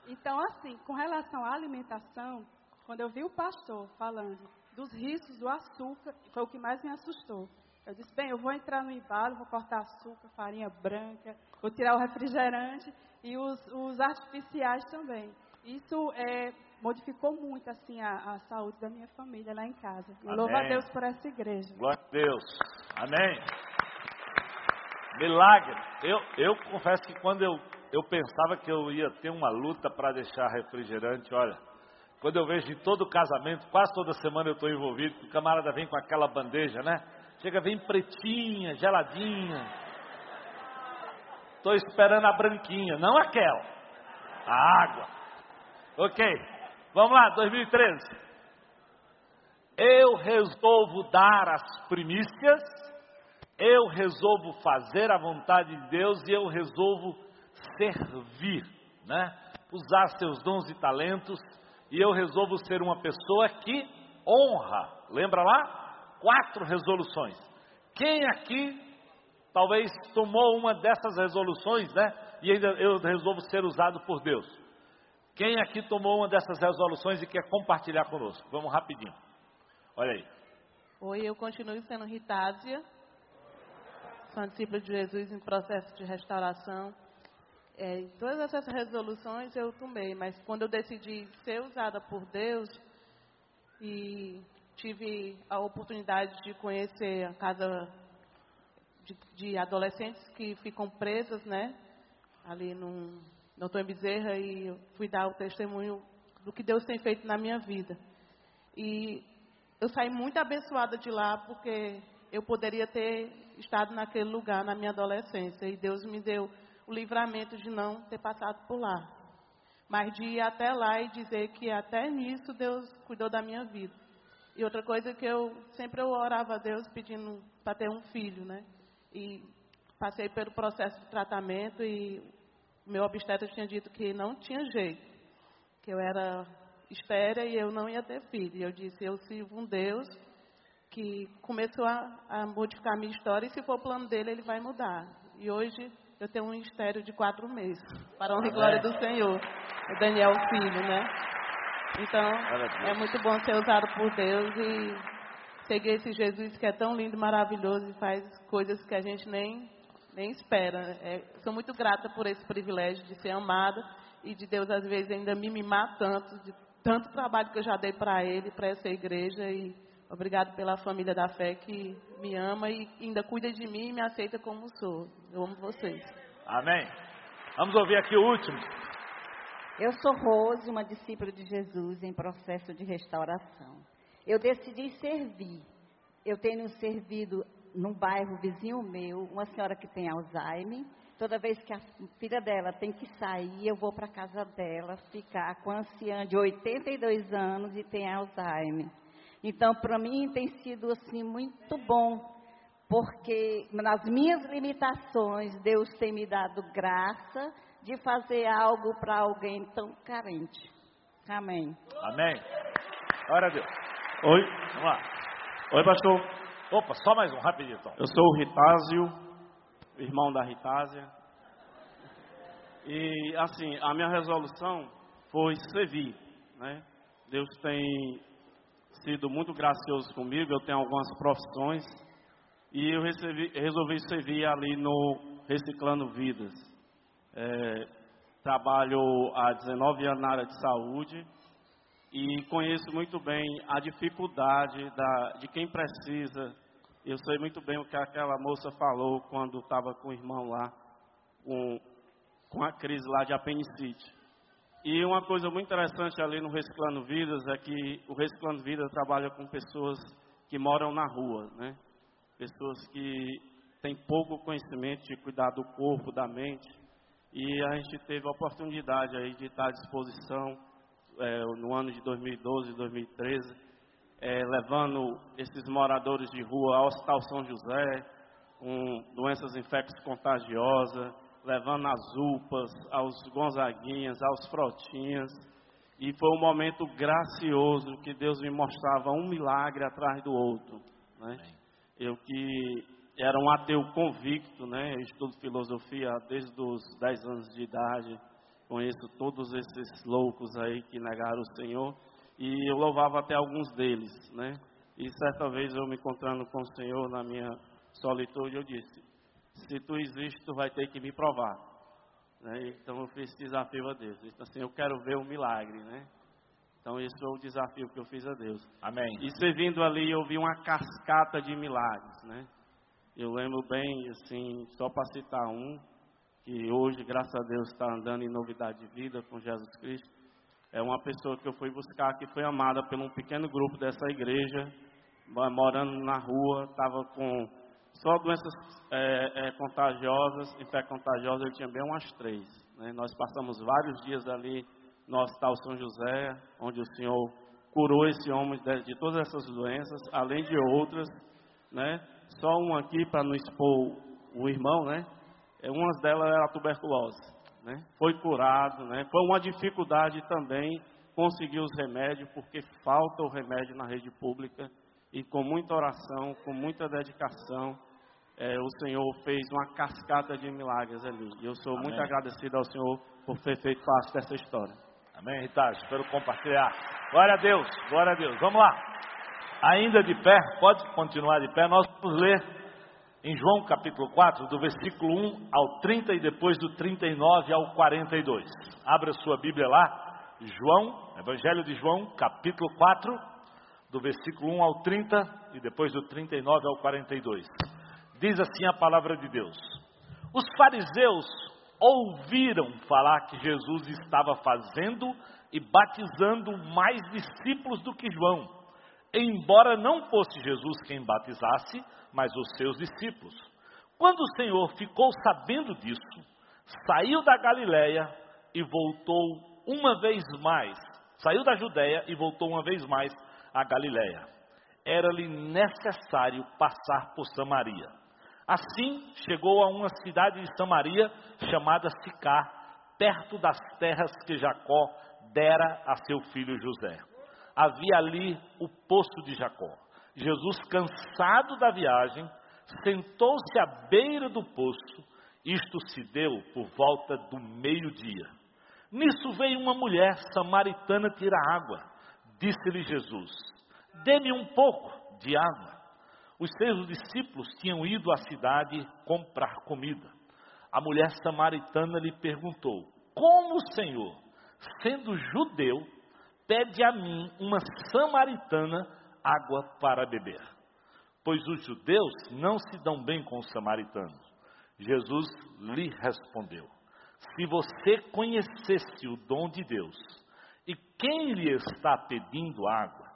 S16: Então, assim, com relação à alimentação, quando eu vi o pastor falando dos riscos do açúcar, foi o que mais me assustou. Eu disse, bem, eu vou entrar no embalo, vou cortar açúcar, farinha branca, vou tirar o refrigerante e os, os artificiais também. Isso é, modificou muito assim a, a, saúde da minha família lá em casa. Eu louvo a Deus por essa igreja.
S2: Glória a Deus. Amém. Milagre. Eu, eu confesso que quando eu, eu pensava que eu ia ter uma luta para deixar refrigerante, olha, quando eu vejo em todo casamento, quase toda semana eu estou envolvido, o camarada vem com aquela bandeja, né? Chega, vem pretinha, geladinha. Estou esperando a branquinha, não aquela. A água. Ok, vamos lá, 2013. Eu resolvo dar as primícias, eu resolvo fazer a vontade de Deus e eu resolvo servir, né? Usar seus dons e talentos e eu resolvo ser uma pessoa que honra. Lembra lá? Quatro resoluções. Quem aqui talvez tomou uma dessas resoluções, né? E ainda eu resolvo ser usado por Deus. Quem aqui tomou uma dessas resoluções e quer compartilhar conosco? Vamos rapidinho. Olha aí.
S17: Oi, eu continuo sendo Ritásia. Sou discípula de Jesus em processo de restauração. É, todas essas resoluções eu tomei, mas quando eu decidi ser usada por Deus e tive a oportunidade de conhecer a casa de, de adolescentes que ficam presas, né? Ali no Doutor Bezerra e fui dar o testemunho do que Deus tem feito na minha vida. E eu saí muito abençoada de lá porque eu poderia ter estado naquele lugar na minha adolescência e Deus me deu o livramento de não ter passado por lá. Mas de ir até lá e dizer que até nisso Deus cuidou da minha vida. E outra coisa que eu sempre eu orava a Deus pedindo para ter um filho, né? E passei pelo processo de tratamento e meu obstetra tinha dito que não tinha jeito, que eu era estérea e eu não ia ter filho. E eu disse, eu sirvo um Deus que começou a, a modificar a minha história e se for o plano dele, ele vai mudar. E hoje eu tenho um estéreo de quatro meses, para a honra e glória do Senhor. O Daniel Filho, né? Então, é muito bom ser usado por Deus e seguir esse Jesus que é tão lindo, maravilhoso e faz coisas que a gente nem, nem espera. É, sou muito grata por esse privilégio de ser amada e de Deus, às vezes, ainda me mimar tanto, de tanto trabalho que eu já dei para Ele, para essa igreja. E obrigado pela família da fé que me ama e ainda cuida de mim e me aceita como sou. Eu amo vocês.
S2: Amém. Vamos ouvir aqui o último.
S18: Eu sou Rose, uma discípula de Jesus em processo de restauração. Eu decidi servir. Eu tenho servido num bairro vizinho meu, uma senhora que tem Alzheimer. Toda vez que a filha dela tem que sair, eu vou para a casa dela ficar com a anciã de 82 anos e tem Alzheimer. Então, para mim tem sido assim muito bom, porque nas minhas limitações Deus tem me dado graça de fazer algo para alguém tão carente. Amém.
S2: Amém. Glória a Deus.
S19: Oi.
S2: Vamos lá.
S19: Oi, pastor.
S2: Opa, só mais um, rapidinho então.
S19: Eu sou o Ritásio, irmão da Ritásia. E, assim, a minha resolução foi servir, né? Deus tem sido muito gracioso comigo, eu tenho algumas profissões e eu recebi, resolvi servir ali no Reciclando Vidas. É, trabalho há 19 anos na área de saúde e conheço muito bem a dificuldade da, de quem precisa. Eu sei muito bem o que aquela moça falou quando estava com o irmão lá, com, com a crise lá de apendicite. E uma coisa muito interessante ali no Reciclando Vidas é que o Reciclando Vidas trabalha com pessoas que moram na rua, né? Pessoas que têm pouco conhecimento de cuidar do corpo, da mente. E a gente teve a oportunidade aí de estar à disposição é, no ano de 2012 e 2013, é, levando esses moradores de rua ao Hospital São José, com doenças infecciosas contagiosas, levando as UPAs, aos Gonzaguinhas, aos Frotinhas. E foi um momento gracioso que Deus me mostrava um milagre atrás do outro. Né? Eu que era um ateu convicto, né? Eu estudo filosofia desde os 10 anos de idade. Conheço todos esses loucos aí que negaram o Senhor. E eu louvava até alguns deles, né? E certa vez eu me encontrando com o Senhor na minha solitude, eu disse: Se tu existe, tu vai ter que me provar. Né? Então eu fiz esse desafio a Deus. Então, assim, eu quero ver o um milagre, né? Então esse foi o desafio que eu fiz a Deus.
S2: Amém.
S19: E servindo ali, eu vi uma cascata de milagres, né? Eu lembro bem, assim, só para citar um, que hoje, graças a Deus, está andando em novidade de vida com Jesus Cristo. É uma pessoa que eu fui buscar, que foi amada por um pequeno grupo dessa igreja, morando na rua, estava com só doenças é, é, contagiosas, infecção contagiosa, ele tinha bem umas três. Né? Nós passamos vários dias ali no Hospital São José, onde o Senhor curou esse homem de, de todas essas doenças, além de outras, né? Só um aqui para não expor o irmão, né? É, uma delas era a tuberculose, né? Foi curado, né? Foi uma dificuldade também conseguir os remédios, porque falta o remédio na rede pública. e com muita oração, com muita dedicação, é, o Senhor fez uma cascata de milagres ali. E eu sou Amém. muito agradecido ao Senhor por ter feito parte dessa história.
S2: Amém, Ritage, pelo compartilhar. Glória a Deus, glória a Deus. Vamos lá. Ainda de pé, pode continuar de pé. Nós vamos ler em João capítulo 4, do versículo 1 ao 30 e depois do 39 ao 42. Abra sua Bíblia lá. João, Evangelho de João, capítulo 4, do versículo 1 ao 30 e depois do 39 ao 42. Diz assim a palavra de Deus: Os fariseus ouviram falar que Jesus estava fazendo e batizando mais discípulos do que João, embora não fosse Jesus quem batizasse, mas os seus discípulos. Quando o Senhor ficou sabendo disso, saiu da Galiléia e voltou uma vez mais, saiu da Judéia e voltou uma vez mais à Galiléia. Era-lhe necessário passar por Samaria. Assim, chegou a uma cidade de Samaria chamada Sicá, perto das terras que Jacó dera a seu filho José. Havia ali o poço de Jacó. Jesus, cansado da viagem, sentou-se à beira do poço. Isto se deu por volta do meio-dia. Nisso veio uma mulher samaritana tirar água. Disse-lhe Jesus: Dê-me um pouco de água. Os seus discípulos tinham ido à cidade comprar comida. A mulher samaritana lhe perguntou: Como o Senhor, sendo judeu, pede a mim, uma samaritana, água para beber? Pois os judeus não se dão bem com os samaritanos. Jesus lhe respondeu: Se você conhecesse o dom de Deus e quem lhe está pedindo água,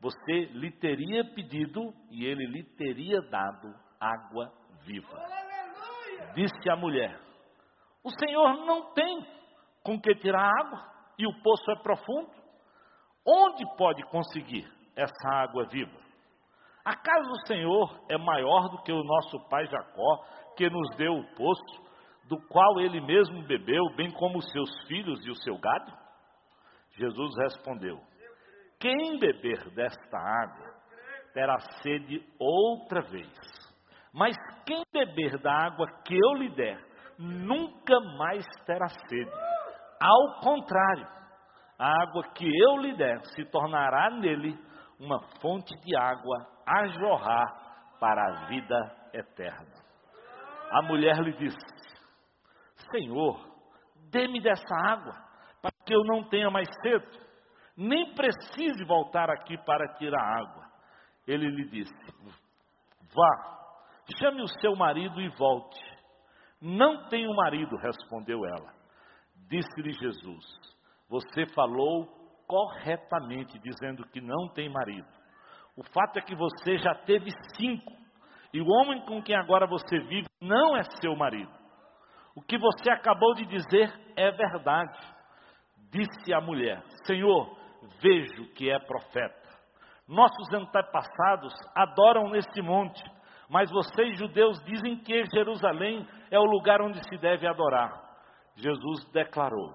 S2: você lhe teria pedido e ele lhe teria dado água viva. Disse a mulher: O Senhor não tem com que tirar água e o poço é profundo. Onde pode conseguir essa água viva? Acaso o Senhor é maior do que o nosso pai Jacó, que nos deu o poço, do qual ele mesmo bebeu, bem como os seus filhos e o seu gado? Jesus respondeu: quem beber desta água terá sede outra vez. Mas quem beber da água que eu lhe der, nunca mais terá sede. Ao contrário, a água que eu lhe der se tornará nele uma fonte de água a jorrar para a vida eterna. A mulher lhe disse: Senhor, dê-me dessa água, para que eu não tenha mais sede nem precise voltar aqui para tirar água. Ele lhe disse: Vá, chame o seu marido e volte. Não tenho marido, respondeu ela. Disse-lhe Jesus: Você falou corretamente, dizendo que não tem marido. O fato é que você já teve cinco, e o homem com quem agora você vive não é seu marido. O que você acabou de dizer é verdade. Disse a mulher: Senhor, vejo que é profeta. Nossos antepassados adoram neste monte, mas vocês, judeus, dizem que Jerusalém é o lugar onde se deve adorar. Jesus declarou: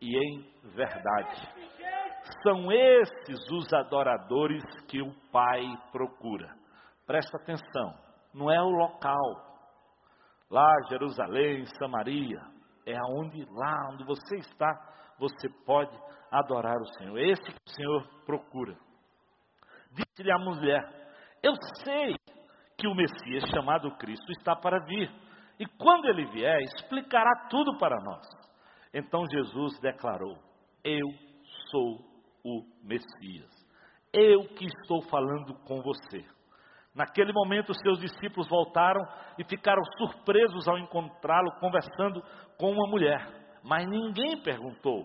S2: em verdade. São esses os adoradores que o Pai procura. Presta atenção, não é o local. Lá, Jerusalém, Samaria, é aonde lá onde você está, você pode adorar o Senhor. Esse que o Senhor procura. Disse-lhe a mulher: Eu sei que o Messias, chamado Cristo, está para vir. E quando ele vier, explicará tudo para nós. Então Jesus declarou: Eu sou o Messias. Eu que estou falando com você. Naquele momento, seus discípulos voltaram e ficaram surpresos ao encontrá-lo conversando com uma mulher. Mas ninguém perguntou: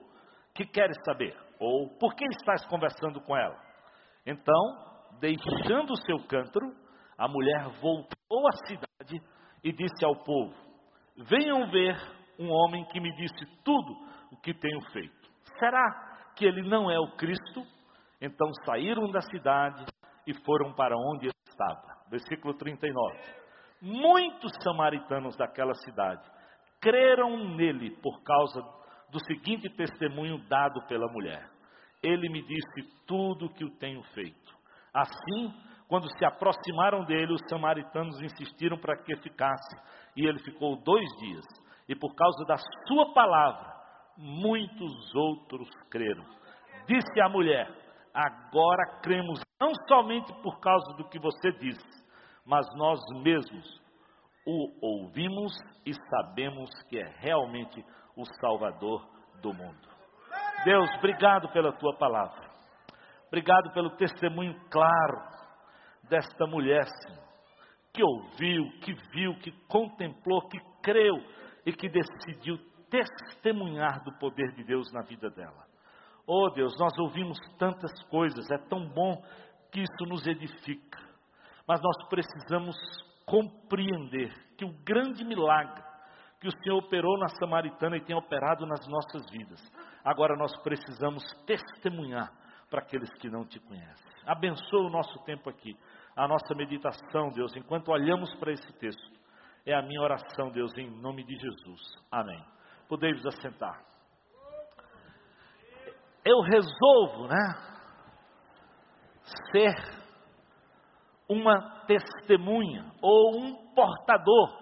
S2: que queres saber? Ou por que estás conversando com ela? Então deixando o seu cântaro, a mulher voltou à cidade e disse ao povo: Venham ver um homem que me disse tudo o que tenho feito. Será que ele não é o Cristo? Então saíram da cidade e foram para onde ele estava. Versículo 39. Muitos samaritanos daquela cidade creram nele por causa do seguinte testemunho dado pela mulher. Ele me disse tudo o que eu tenho feito. Assim, quando se aproximaram dele, os samaritanos insistiram para que ficasse, e ele ficou dois dias. E por causa da sua palavra, muitos outros creram. Disse a mulher: Agora cremos não somente por causa do que você disse, mas nós mesmos o ouvimos e sabemos que é realmente o Salvador do mundo. Deus, obrigado pela tua palavra. Obrigado pelo testemunho claro desta mulher, Senhor, que ouviu, que viu, que contemplou, que creu e que decidiu testemunhar do poder de Deus na vida dela. Oh Deus, nós ouvimos tantas coisas, é tão bom que isso nos edifica, mas nós precisamos compreender que o grande milagre que o Senhor operou na Samaritana e tem operado nas nossas vidas, agora nós precisamos testemunhar para aqueles que não te conhecem. Abençoa o nosso tempo aqui, a nossa meditação, Deus, enquanto olhamos para esse texto. É a minha oração, Deus, em nome de Jesus. Amém. Podemos assentar. Eu resolvo, né? Ser uma testemunha ou um portador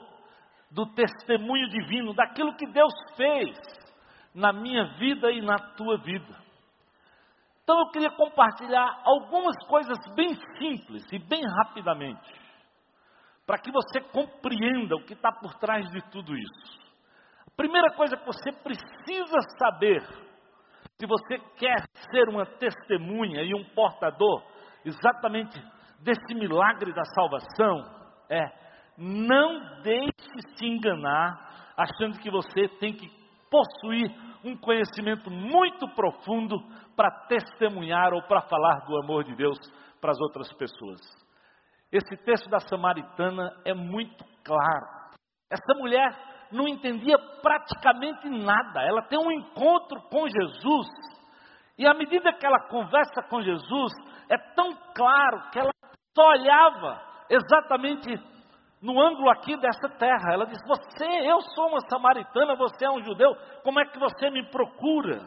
S2: do testemunho divino, daquilo que Deus fez na minha vida e na tua vida. Então eu queria compartilhar algumas coisas bem simples e bem rapidamente, para que você compreenda o que está por trás de tudo isso. A primeira coisa que você precisa saber, se você quer ser uma testemunha e um portador exatamente desse milagre da salvação, é não deixe se enganar achando que você tem que possuir um conhecimento muito profundo para testemunhar ou para falar do amor de Deus para as outras pessoas. Esse texto da Samaritana é muito claro. Essa mulher não entendia praticamente nada. Ela tem um encontro com Jesus. E à medida que ela conversa com Jesus, é tão claro que ela só olhava exatamente no ângulo aqui dessa terra. Ela diz: Você, eu sou uma samaritana, você é um judeu, como é que você me procura?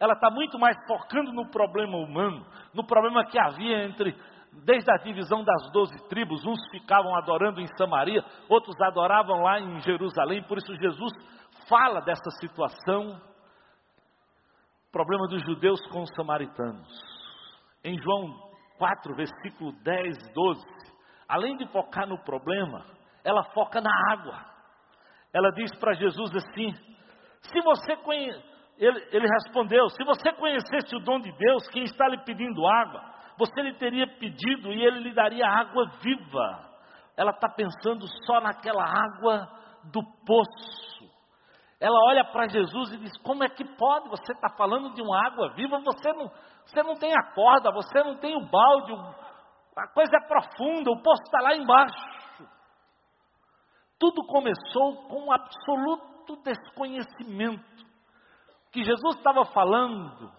S2: Ela está muito mais focando no problema humano, no problema que havia entre, desde a divisão das doze tribos, uns ficavam adorando em Samaria, outros adoravam lá em Jerusalém, por isso Jesus fala dessa situação. Problema dos judeus com os samaritanos. Em João 4, versículo 10, 12, além de focar no problema, ela foca na água. Ela diz para Jesus assim: se você conhece, ele, ele respondeu: se você conhecesse o dom de Deus, quem está lhe pedindo água, você lhe teria pedido e ele lhe daria água viva. Ela está pensando só naquela água do poço. Ela olha para Jesus e diz: Como é que pode? Você está falando de uma água viva, você não, você não tem a corda, você não tem o balde, a coisa é profunda, o poço está lá embaixo. Tudo começou com um absoluto desconhecimento. Que Jesus estava falando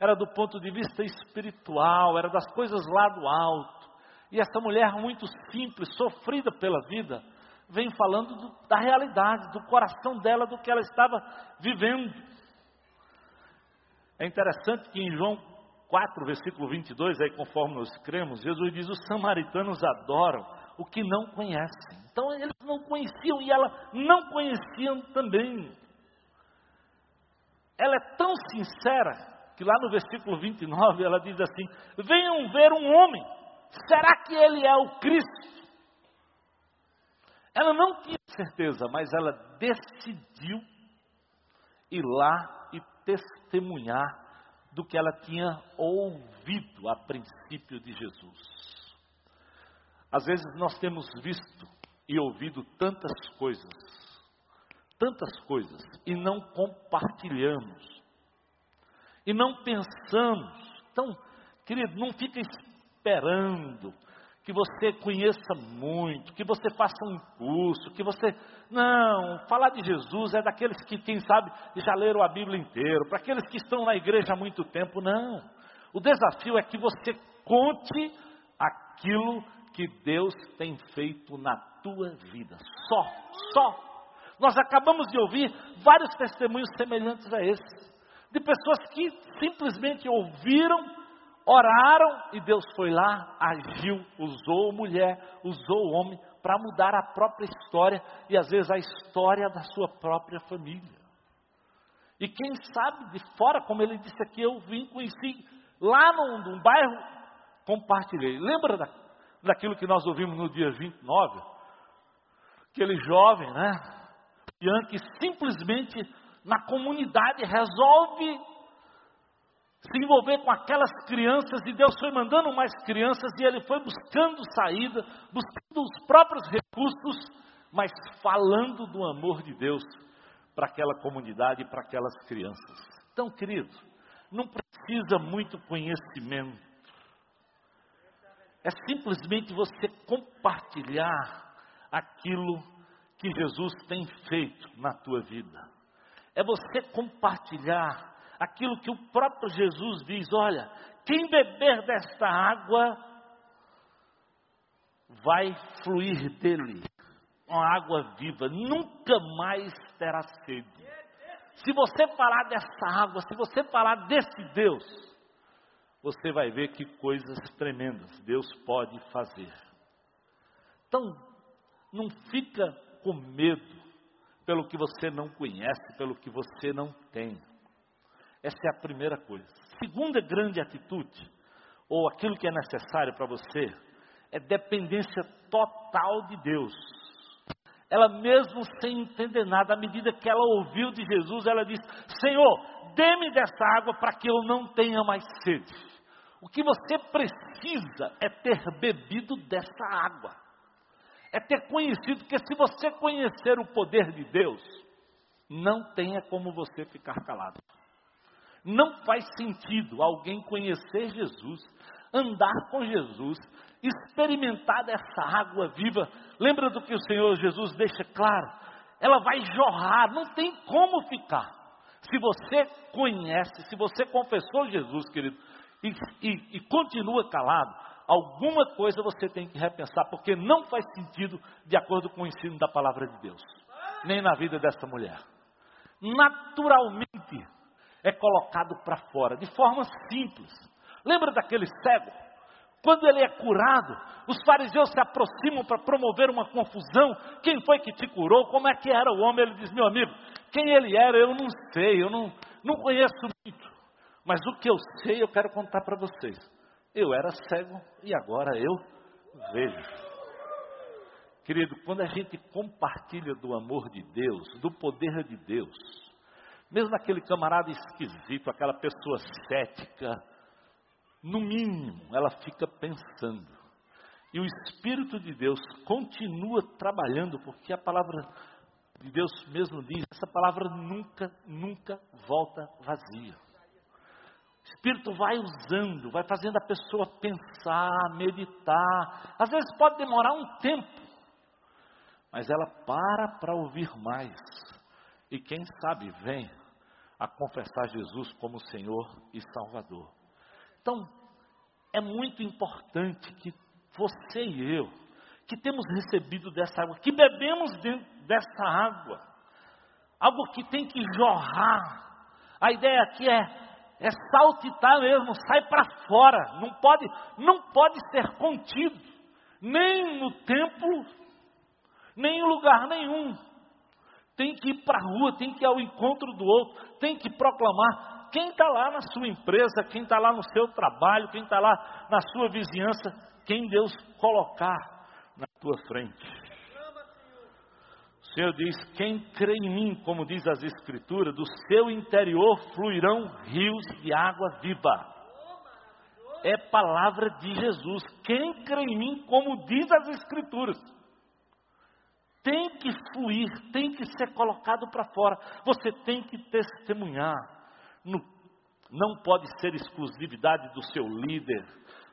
S2: era do ponto de vista espiritual, era das coisas lá do alto. E essa mulher muito simples, sofrida pela vida, vem falando do, da realidade, do coração dela, do que ela estava vivendo. É interessante que em João 4, versículo 22, aí conforme nós cremos, Jesus diz: Os samaritanos adoram o que não conhecem. Então eles não conheciam e ela não conheciam também. Ela é tão sincera que lá no versículo 29 ela diz assim: Venham ver um homem, será que ele é o Cristo? Ela não tinha certeza, mas ela decidiu ir lá e testemunhar do que ela tinha ouvido a princípio de Jesus. Às vezes nós temos visto e ouvido tantas coisas, tantas coisas, e não compartilhamos, e não pensamos. Então, querido, não fica esperando que você conheça muito, que você faça um curso, que você. Não, falar de Jesus é daqueles que, quem sabe, já leram a Bíblia inteira, para aqueles que estão na igreja há muito tempo, não. O desafio é que você conte aquilo que Deus tem feito na tua vida. Só, só. Nós acabamos de ouvir vários testemunhos semelhantes a esse, de pessoas que simplesmente ouviram oraram e Deus foi lá, agiu, usou mulher, usou homem para mudar a própria história e às vezes a história da sua própria família. E quem sabe de fora, como ele disse aqui, eu vim conheci lá num, num bairro, compartilhei. Lembra da, daquilo que nós ouvimos no dia 29? Aquele jovem, né? Ian que simplesmente na comunidade resolve se envolver com aquelas crianças e Deus foi mandando mais crianças e ele foi buscando saída, buscando os próprios recursos, mas falando do amor de Deus para aquela comunidade e para aquelas crianças. Então, querido, não precisa muito conhecimento. É simplesmente você compartilhar aquilo que Jesus tem feito na tua vida. É você compartilhar aquilo que o próprio Jesus diz: olha, quem beber desta água vai fluir dele, uma água viva, nunca mais terá sede. Se você falar dessa água, se você falar desse Deus, você vai ver que coisas tremendas Deus pode fazer. Então, não fica com medo pelo que você não conhece, pelo que você não tem. Essa é a primeira coisa. Segunda grande atitude, ou aquilo que é necessário para você, é dependência total de Deus. Ela mesmo sem entender nada, à medida que ela ouviu de Jesus, ela disse: Senhor, dê-me dessa água para que eu não tenha mais sede. O que você precisa é ter bebido dessa água. É ter conhecido que se você conhecer o poder de Deus, não tenha como você ficar calado. Não faz sentido alguém conhecer Jesus, andar com Jesus, experimentar dessa água viva. Lembra do que o Senhor Jesus deixa claro? Ela vai jorrar, não tem como ficar. Se você conhece, se você confessou Jesus, querido, e, e, e continua calado, alguma coisa você tem que repensar, porque não faz sentido de acordo com o ensino da palavra de Deus, nem na vida dessa mulher. Naturalmente, é colocado para fora, de forma simples. Lembra daquele cego? Quando ele é curado, os fariseus se aproximam para promover uma confusão. Quem foi que te curou? Como é que era o homem? Ele diz: Meu amigo, quem ele era eu não sei, eu não, não conheço muito. Mas o que eu sei eu quero contar para vocês. Eu era cego e agora eu vejo. Querido, quando a gente compartilha do amor de Deus, do poder de Deus, mesmo aquele camarada esquisito, aquela pessoa cética, no mínimo, ela fica pensando. E o Espírito de Deus continua trabalhando, porque a palavra de Deus mesmo diz: essa palavra nunca, nunca volta vazia. Espírito vai usando, vai fazendo a pessoa pensar, meditar. Às vezes pode demorar um tempo, mas ela para para ouvir mais. E quem sabe vem a confessar Jesus como Senhor e Salvador. Então, é muito importante que você e eu, que temos recebido dessa água, que bebemos dessa água, algo que tem que jorrar. A ideia aqui é, é saltitar mesmo, sai para fora, não pode, não pode ser contido, nem no templo, nem em lugar nenhum tem que ir para a rua, tem que ir ao encontro do outro, tem que proclamar. Quem está lá na sua empresa, quem está lá no seu trabalho, quem está lá na sua vizinhança, quem Deus colocar na tua frente. Senhor diz: Quem crê em mim, como diz as Escrituras, do seu interior fluirão rios de água viva. É palavra de Jesus. Quem crê em mim, como diz as Escrituras tem que fluir, tem que ser colocado para fora. Você tem que testemunhar. Não pode ser exclusividade do seu líder,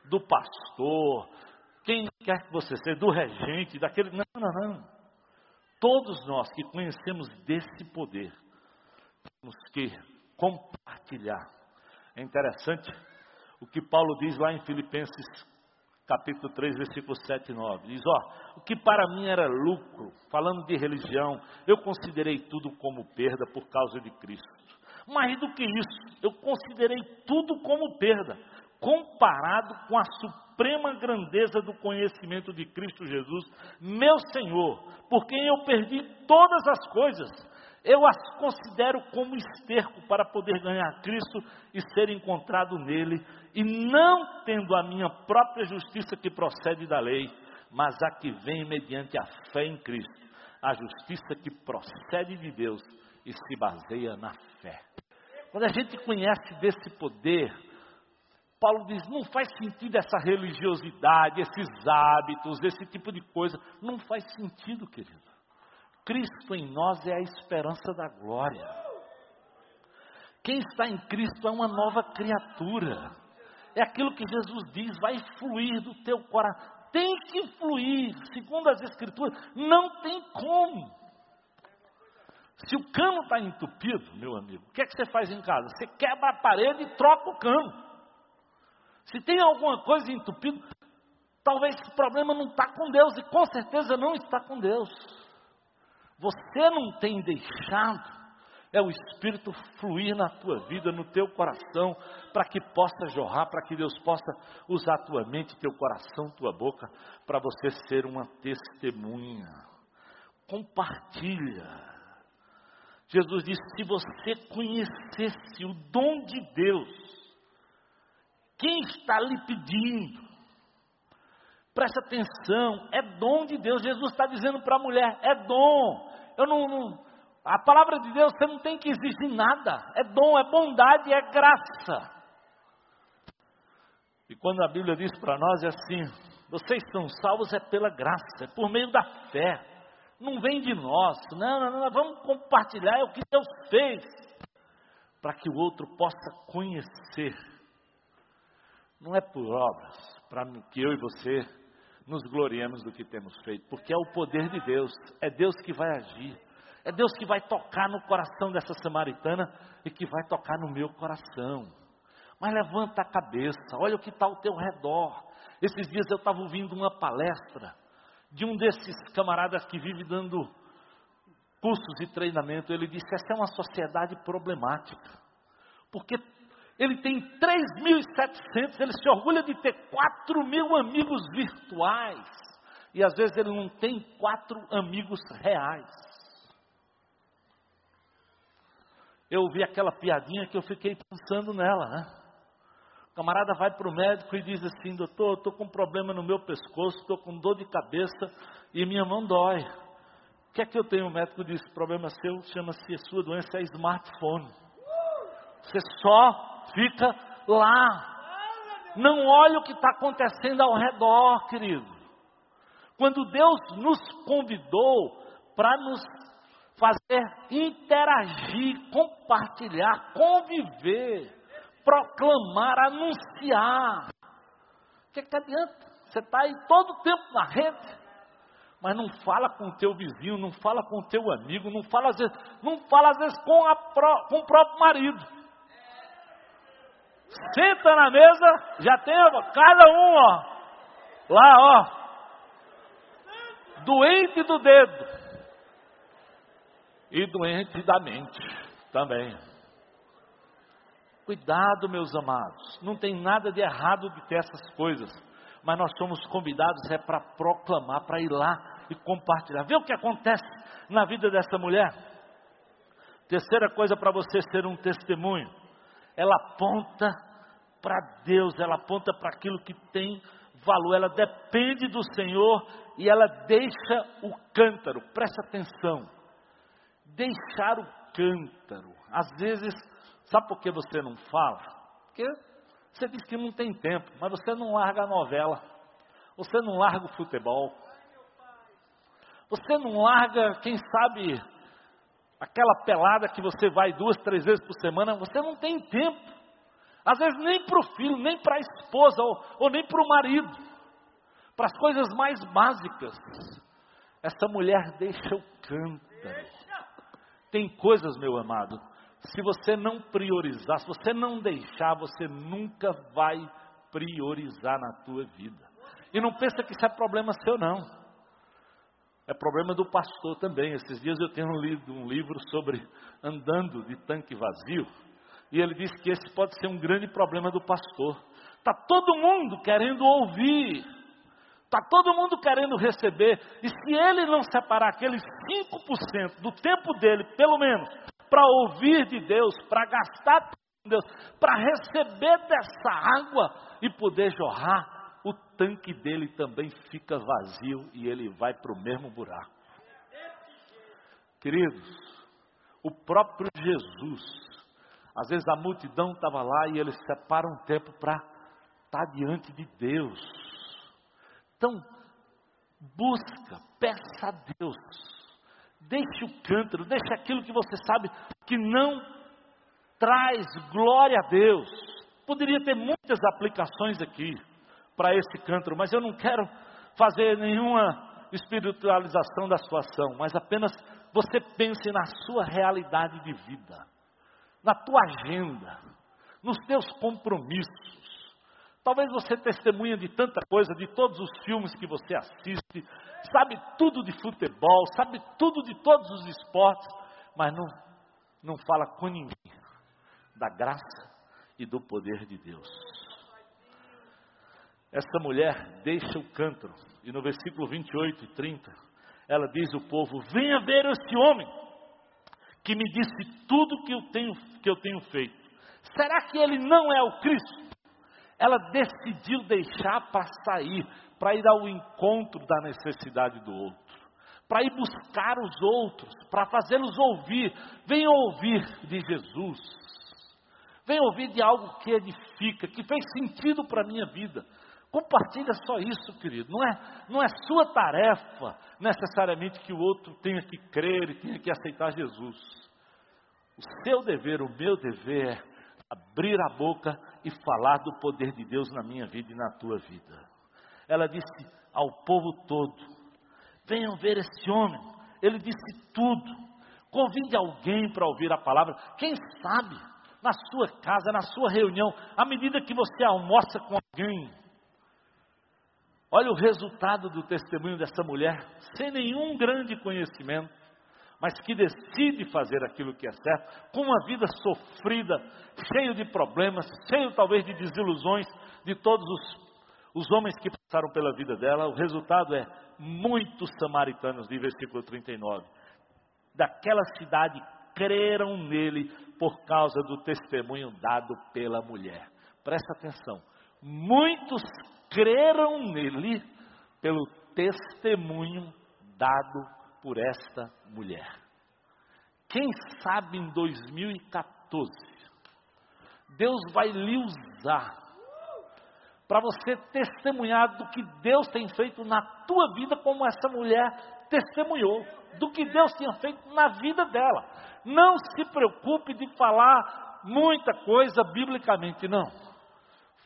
S2: do pastor, quem quer que você seja, do regente, daquele. Não, não, não. Todos nós que conhecemos desse poder, temos que compartilhar. É interessante o que Paulo diz lá em Filipenses capítulo 3, versículo 7 e 9. Diz, ó, o que para mim era lucro, falando de religião, eu considerei tudo como perda por causa de Cristo. Mais do que isso, eu considerei tudo como perda, comparado com a suprema grandeza do conhecimento de Cristo Jesus, meu Senhor, por quem eu perdi todas as coisas. Eu as considero como esterco para poder ganhar Cristo e ser encontrado nele, e não tendo a minha própria justiça que procede da lei, mas a que vem mediante a fé em Cristo, a justiça que procede de Deus e se baseia na fé. Quando a gente conhece desse poder, Paulo diz: não faz sentido essa religiosidade, esses hábitos, esse tipo de coisa. Não faz sentido, querido. Cristo em nós é a esperança da glória. Quem está em Cristo é uma nova criatura. É aquilo que Jesus diz: vai fluir do teu coração. Tem que fluir, segundo as Escrituras, não tem como. Se o cano está entupido, meu amigo, o que é que você faz em casa? Você quebra a parede e troca o cano. Se tem alguma coisa entupida, talvez esse problema não está com Deus, e com certeza não está com Deus. Você não tem deixado é o Espírito fluir na tua vida, no teu coração, para que possa jorrar, para que Deus possa usar tua mente, teu coração, tua boca, para você ser uma testemunha. Compartilha. Jesus disse: se você conhecesse o dom de Deus, quem está lhe pedindo? Presta atenção, é dom de Deus. Jesus está dizendo para a mulher: é dom. Eu não, não, a palavra de Deus você não tem que exigir nada. É dom, é bondade, é graça. E quando a Bíblia diz para nós é assim: vocês são salvos é pela graça, é por meio da fé não vem de nós. Não, não, não, vamos compartilhar é o que Deus fez, para que o outro possa conhecer. Não é por obras, para que eu e você nos gloriemos do que temos feito, porque é o poder de Deus, é Deus que vai agir, é Deus que vai tocar no coração dessa samaritana e que vai tocar no meu coração. Mas levanta a cabeça, olha o que está ao teu redor. Esses dias eu estava ouvindo uma palestra de um desses camaradas que vive dando cursos e treinamento, ele disse: essa é uma sociedade problemática, porque ele tem 3.700, ele se orgulha de ter 4 mil amigos virtuais, e às vezes ele não tem quatro amigos reais. Eu ouvi aquela piadinha que eu fiquei pensando nela, né? O camarada vai para o médico e diz assim: Doutor, estou com um problema no meu pescoço, estou com dor de cabeça e minha mão dói. O que é que eu tenho? O médico diz: problema seu chama-se, sua doença é smartphone. Você só fica lá. Não olha o que está acontecendo ao redor, querido. Quando Deus nos convidou para nos fazer interagir, compartilhar, conviver proclamar, anunciar. O que, que adianta? Você está aí todo o tempo na rede, mas não fala com o teu vizinho, não fala com o teu amigo, não fala às vezes, não fala às vezes com, com o próprio marido. Senta na mesa, já tem cada um, ó, lá, ó, doente do dedo e doente da mente também. Cuidado, meus amados, não tem nada de errado de ter essas coisas, mas nós somos convidados é para proclamar, para ir lá e compartilhar. Vê o que acontece na vida dessa mulher. Terceira coisa para você ser um testemunho, ela aponta para Deus, ela aponta para aquilo que tem valor, ela depende do Senhor e ela deixa o cântaro, presta atenção, deixar o cântaro, às vezes Sabe por que você não fala? Porque você diz que não tem tempo, mas você não larga a novela. Você não larga o futebol. Você não larga, quem sabe, aquela pelada que você vai duas, três vezes por semana. Você não tem tempo. Às vezes nem para o filho, nem para a esposa, ou, ou nem para o marido. Para as coisas mais básicas. Essa mulher deixa o cântaro. Tem coisas, meu amado, se você não priorizar, se você não deixar, você nunca vai priorizar na tua vida. E não pensa que isso é problema seu, não. É problema do pastor também. Esses dias eu tenho lido um livro sobre andando de tanque vazio. E ele disse que esse pode ser um grande problema do pastor. Está todo mundo querendo ouvir. Está todo mundo querendo receber. E se ele não separar aqueles 5% do tempo dele, pelo menos, para ouvir de Deus, para gastar com Deus, para receber dessa água e poder jorrar, o tanque dele também fica vazio e ele vai para o mesmo buraco. Queridos, o próprio Jesus, às vezes a multidão estava lá e ele separa um tempo para estar tá diante de Deus. Então, busca, peça a Deus, deixe o cântaro, deixe aquilo que você sabe que não traz glória a Deus. Poderia ter muitas aplicações aqui para esse cântaro, mas eu não quero fazer nenhuma espiritualização da situação, mas apenas você pense na sua realidade de vida, na tua agenda, nos teus compromissos. Talvez você testemunha de tanta coisa, de todos os filmes que você assiste, sabe tudo de futebol, sabe tudo de todos os esportes, mas não, não fala com ninguém da graça e do poder de Deus. Essa mulher deixa o cântaro, e no versículo 28 e 30, ela diz ao povo: Venha ver esse homem que me disse tudo que eu tenho, que eu tenho feito. Será que ele não é o Cristo? Ela decidiu deixar para sair, para ir ao encontro da necessidade do outro, para ir buscar os outros, para fazê-los ouvir. Venha ouvir de Jesus. Venha ouvir de algo que edifica, que fez sentido para a minha vida. Compartilha só isso, querido. Não é, não é sua tarefa necessariamente que o outro tenha que crer e tenha que aceitar Jesus. O seu dever, o meu dever é abrir a boca e falar do poder de Deus na minha vida e na tua vida. Ela disse ao povo todo: Venham ver esse homem. Ele disse tudo. Convide alguém para ouvir a palavra. Quem sabe, na sua casa, na sua reunião, à medida que você almoça com alguém, Olha o resultado do testemunho dessa mulher, sem nenhum grande conhecimento, mas que decide fazer aquilo que é certo, com uma vida sofrida, cheio de problemas, cheio talvez de desilusões de todos os, os homens que passaram pela vida dela. O resultado é muitos samaritanos, de versículo 39, daquela cidade creram nele por causa do testemunho dado pela mulher. Presta atenção. Muitos creram nele pelo testemunho dado por esta mulher. Quem sabe em 2014, Deus vai lhe usar para você testemunhar do que Deus tem feito na tua vida, como essa mulher testemunhou, do que Deus tinha feito na vida dela. Não se preocupe de falar muita coisa biblicamente, não.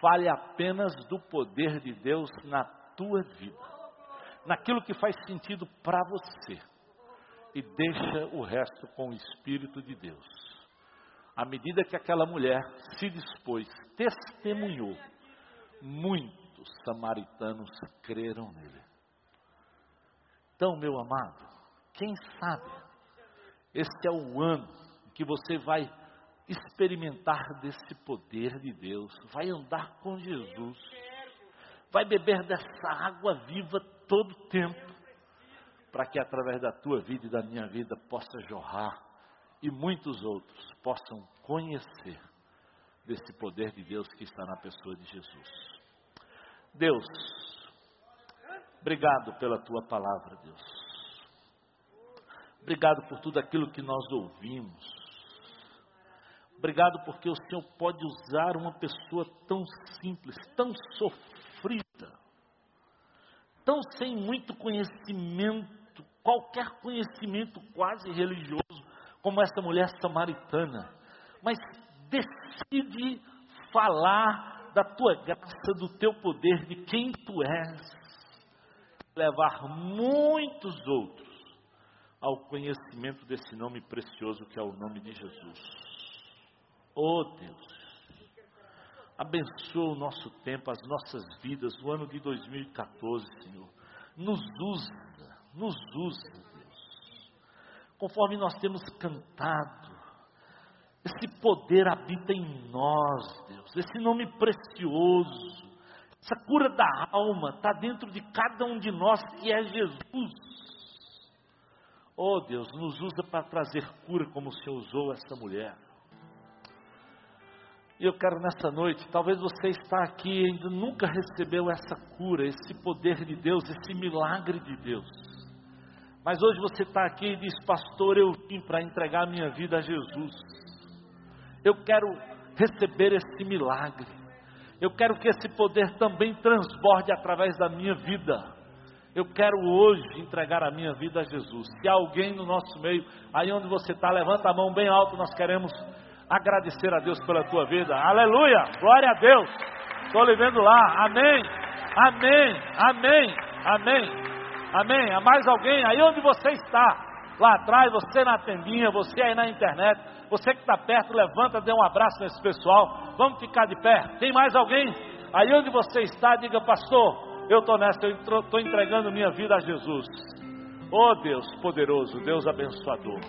S2: Fale apenas do poder de Deus na tua vida, naquilo que faz sentido para você, e deixa o resto com o Espírito de Deus. À medida que aquela mulher se dispôs, testemunhou, muitos samaritanos creram nele. Então, meu amado, quem sabe, este é o ano que você vai experimentar desse poder de Deus, vai andar com Jesus, vai beber dessa água viva todo o tempo, para que através da tua vida e da minha vida possa jorrar e muitos outros possam conhecer desse poder de Deus que está na pessoa de Jesus. Deus, obrigado pela tua palavra, Deus. Obrigado por tudo aquilo que nós ouvimos. Obrigado porque o Senhor pode usar uma pessoa tão simples, tão sofrida, tão sem muito conhecimento, qualquer conhecimento quase religioso, como essa mulher samaritana, mas decide falar da tua graça, do teu poder, de quem tu és, levar muitos outros ao conhecimento desse nome precioso que é o nome de Jesus. Oh Deus, abençoa o nosso tempo, as nossas vidas, o ano de 2014, Senhor. Nos usa, nos usa, Deus. Conforme nós temos cantado, esse poder habita em nós, Deus. Esse nome precioso, essa cura da alma está dentro de cada um de nós que é Jesus. Oh Deus, nos usa para trazer cura como o Senhor usou essa mulher. E eu quero nessa noite, talvez você está aqui e ainda nunca recebeu essa cura, esse poder de Deus, esse milagre de Deus. Mas hoje você está aqui e diz, pastor, eu vim para entregar a minha vida a Jesus. Eu quero receber esse milagre. Eu quero que esse poder também transborde através da minha vida. Eu quero hoje entregar a minha vida a Jesus. Se alguém no nosso meio, aí onde você está, levanta a mão bem alto, nós queremos agradecer a Deus pela tua vida. Aleluia! Glória a Deus! Estou lhe vendo lá. Amém! Amém! Amém! Amém! Amém! Há mais alguém aí onde você está? Lá atrás, você na tendinha, você aí na internet, você que está perto, levanta, dê um abraço nesse pessoal. Vamos ficar de pé. Tem mais alguém? Aí onde você está, diga, pastor, eu estou nessa, eu estou entregando minha vida a Jesus. Oh Deus poderoso, Deus abençoador.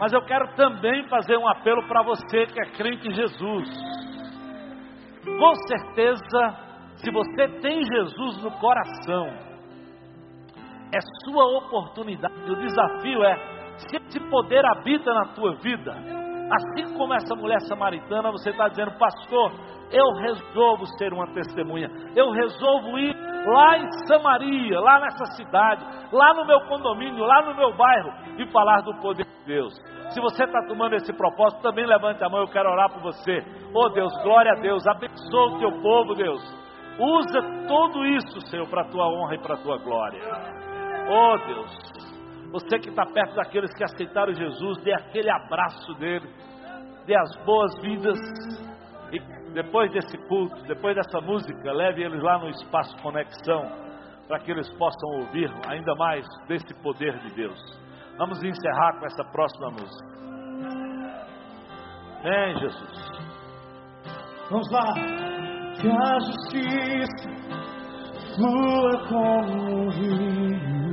S2: Mas eu quero também fazer um apelo para você que é crente em Jesus. Com certeza, se você tem Jesus no coração, é sua oportunidade. O desafio é: se esse poder habita na tua vida, assim como essa mulher samaritana, você está dizendo, pastor, eu resolvo ser uma testemunha, eu resolvo ir lá em Samaria, lá nessa cidade, lá no meu condomínio, lá no meu bairro e falar do poder de Deus. Se você está tomando esse propósito, também levante a mão, eu quero orar por você. Oh Deus, glória a Deus, abençoa o teu povo, Deus. Usa tudo isso, Senhor, para a tua honra e para a tua glória. Oh Deus, você que está perto daqueles que aceitaram Jesus, dê aquele abraço dele, dê as boas-vindas e depois desse culto, depois dessa música, leve eles lá no espaço conexão para que eles possam ouvir ainda mais desse poder de Deus. Vamos encerrar com essa próxima música. Vem, Jesus.
S20: Vamos lá. Que a justiça flua como um rio.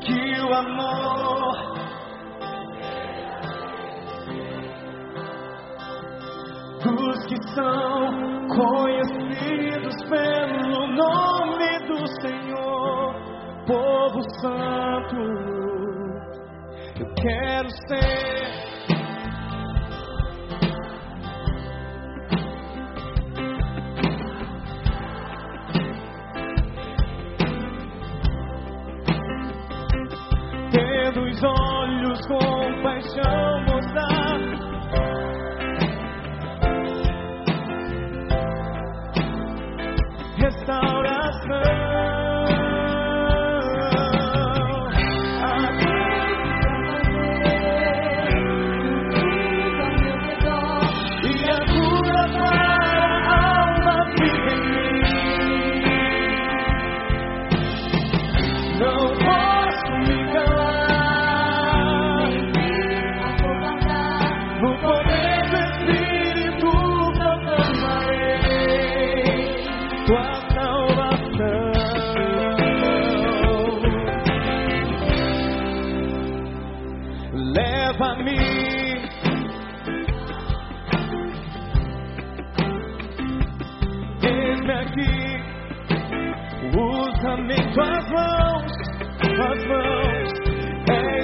S20: Que o amor dos que são conhecidos pelo nome do Senhor, povo santo. Eu quero ser.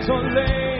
S20: És oleiro, eu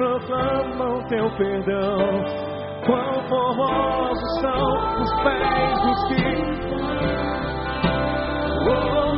S20: proclamam teu perdão. Quão formosos são os pés dos que. Oh.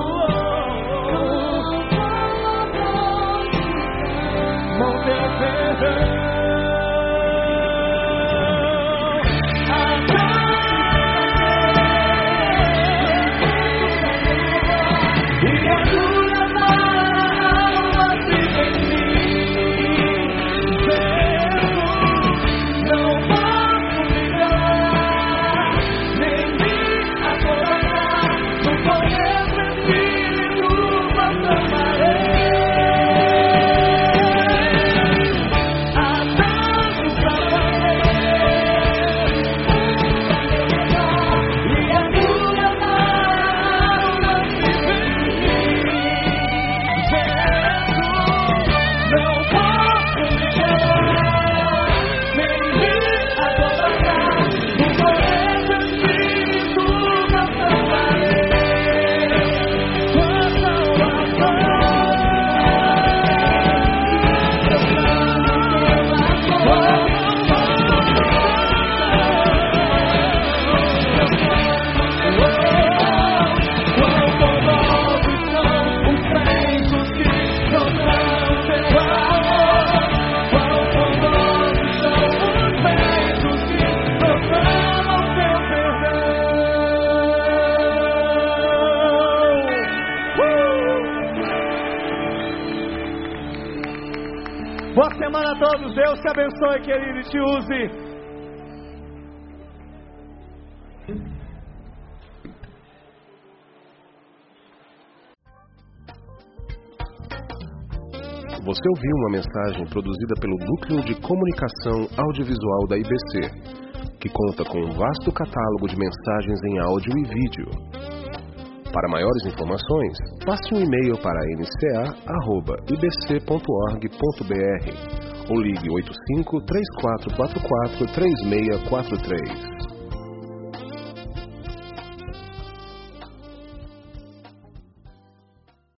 S20: Te abençoe, querido, e te use.
S1: Você ouviu uma mensagem produzida pelo Núcleo de Comunicação Audiovisual da IBC, que conta com um vasto catálogo de mensagens em áudio e vídeo. Para maiores informações, passe um e-mail para nca.ibc.org.br ou ligue 85 3444 3643.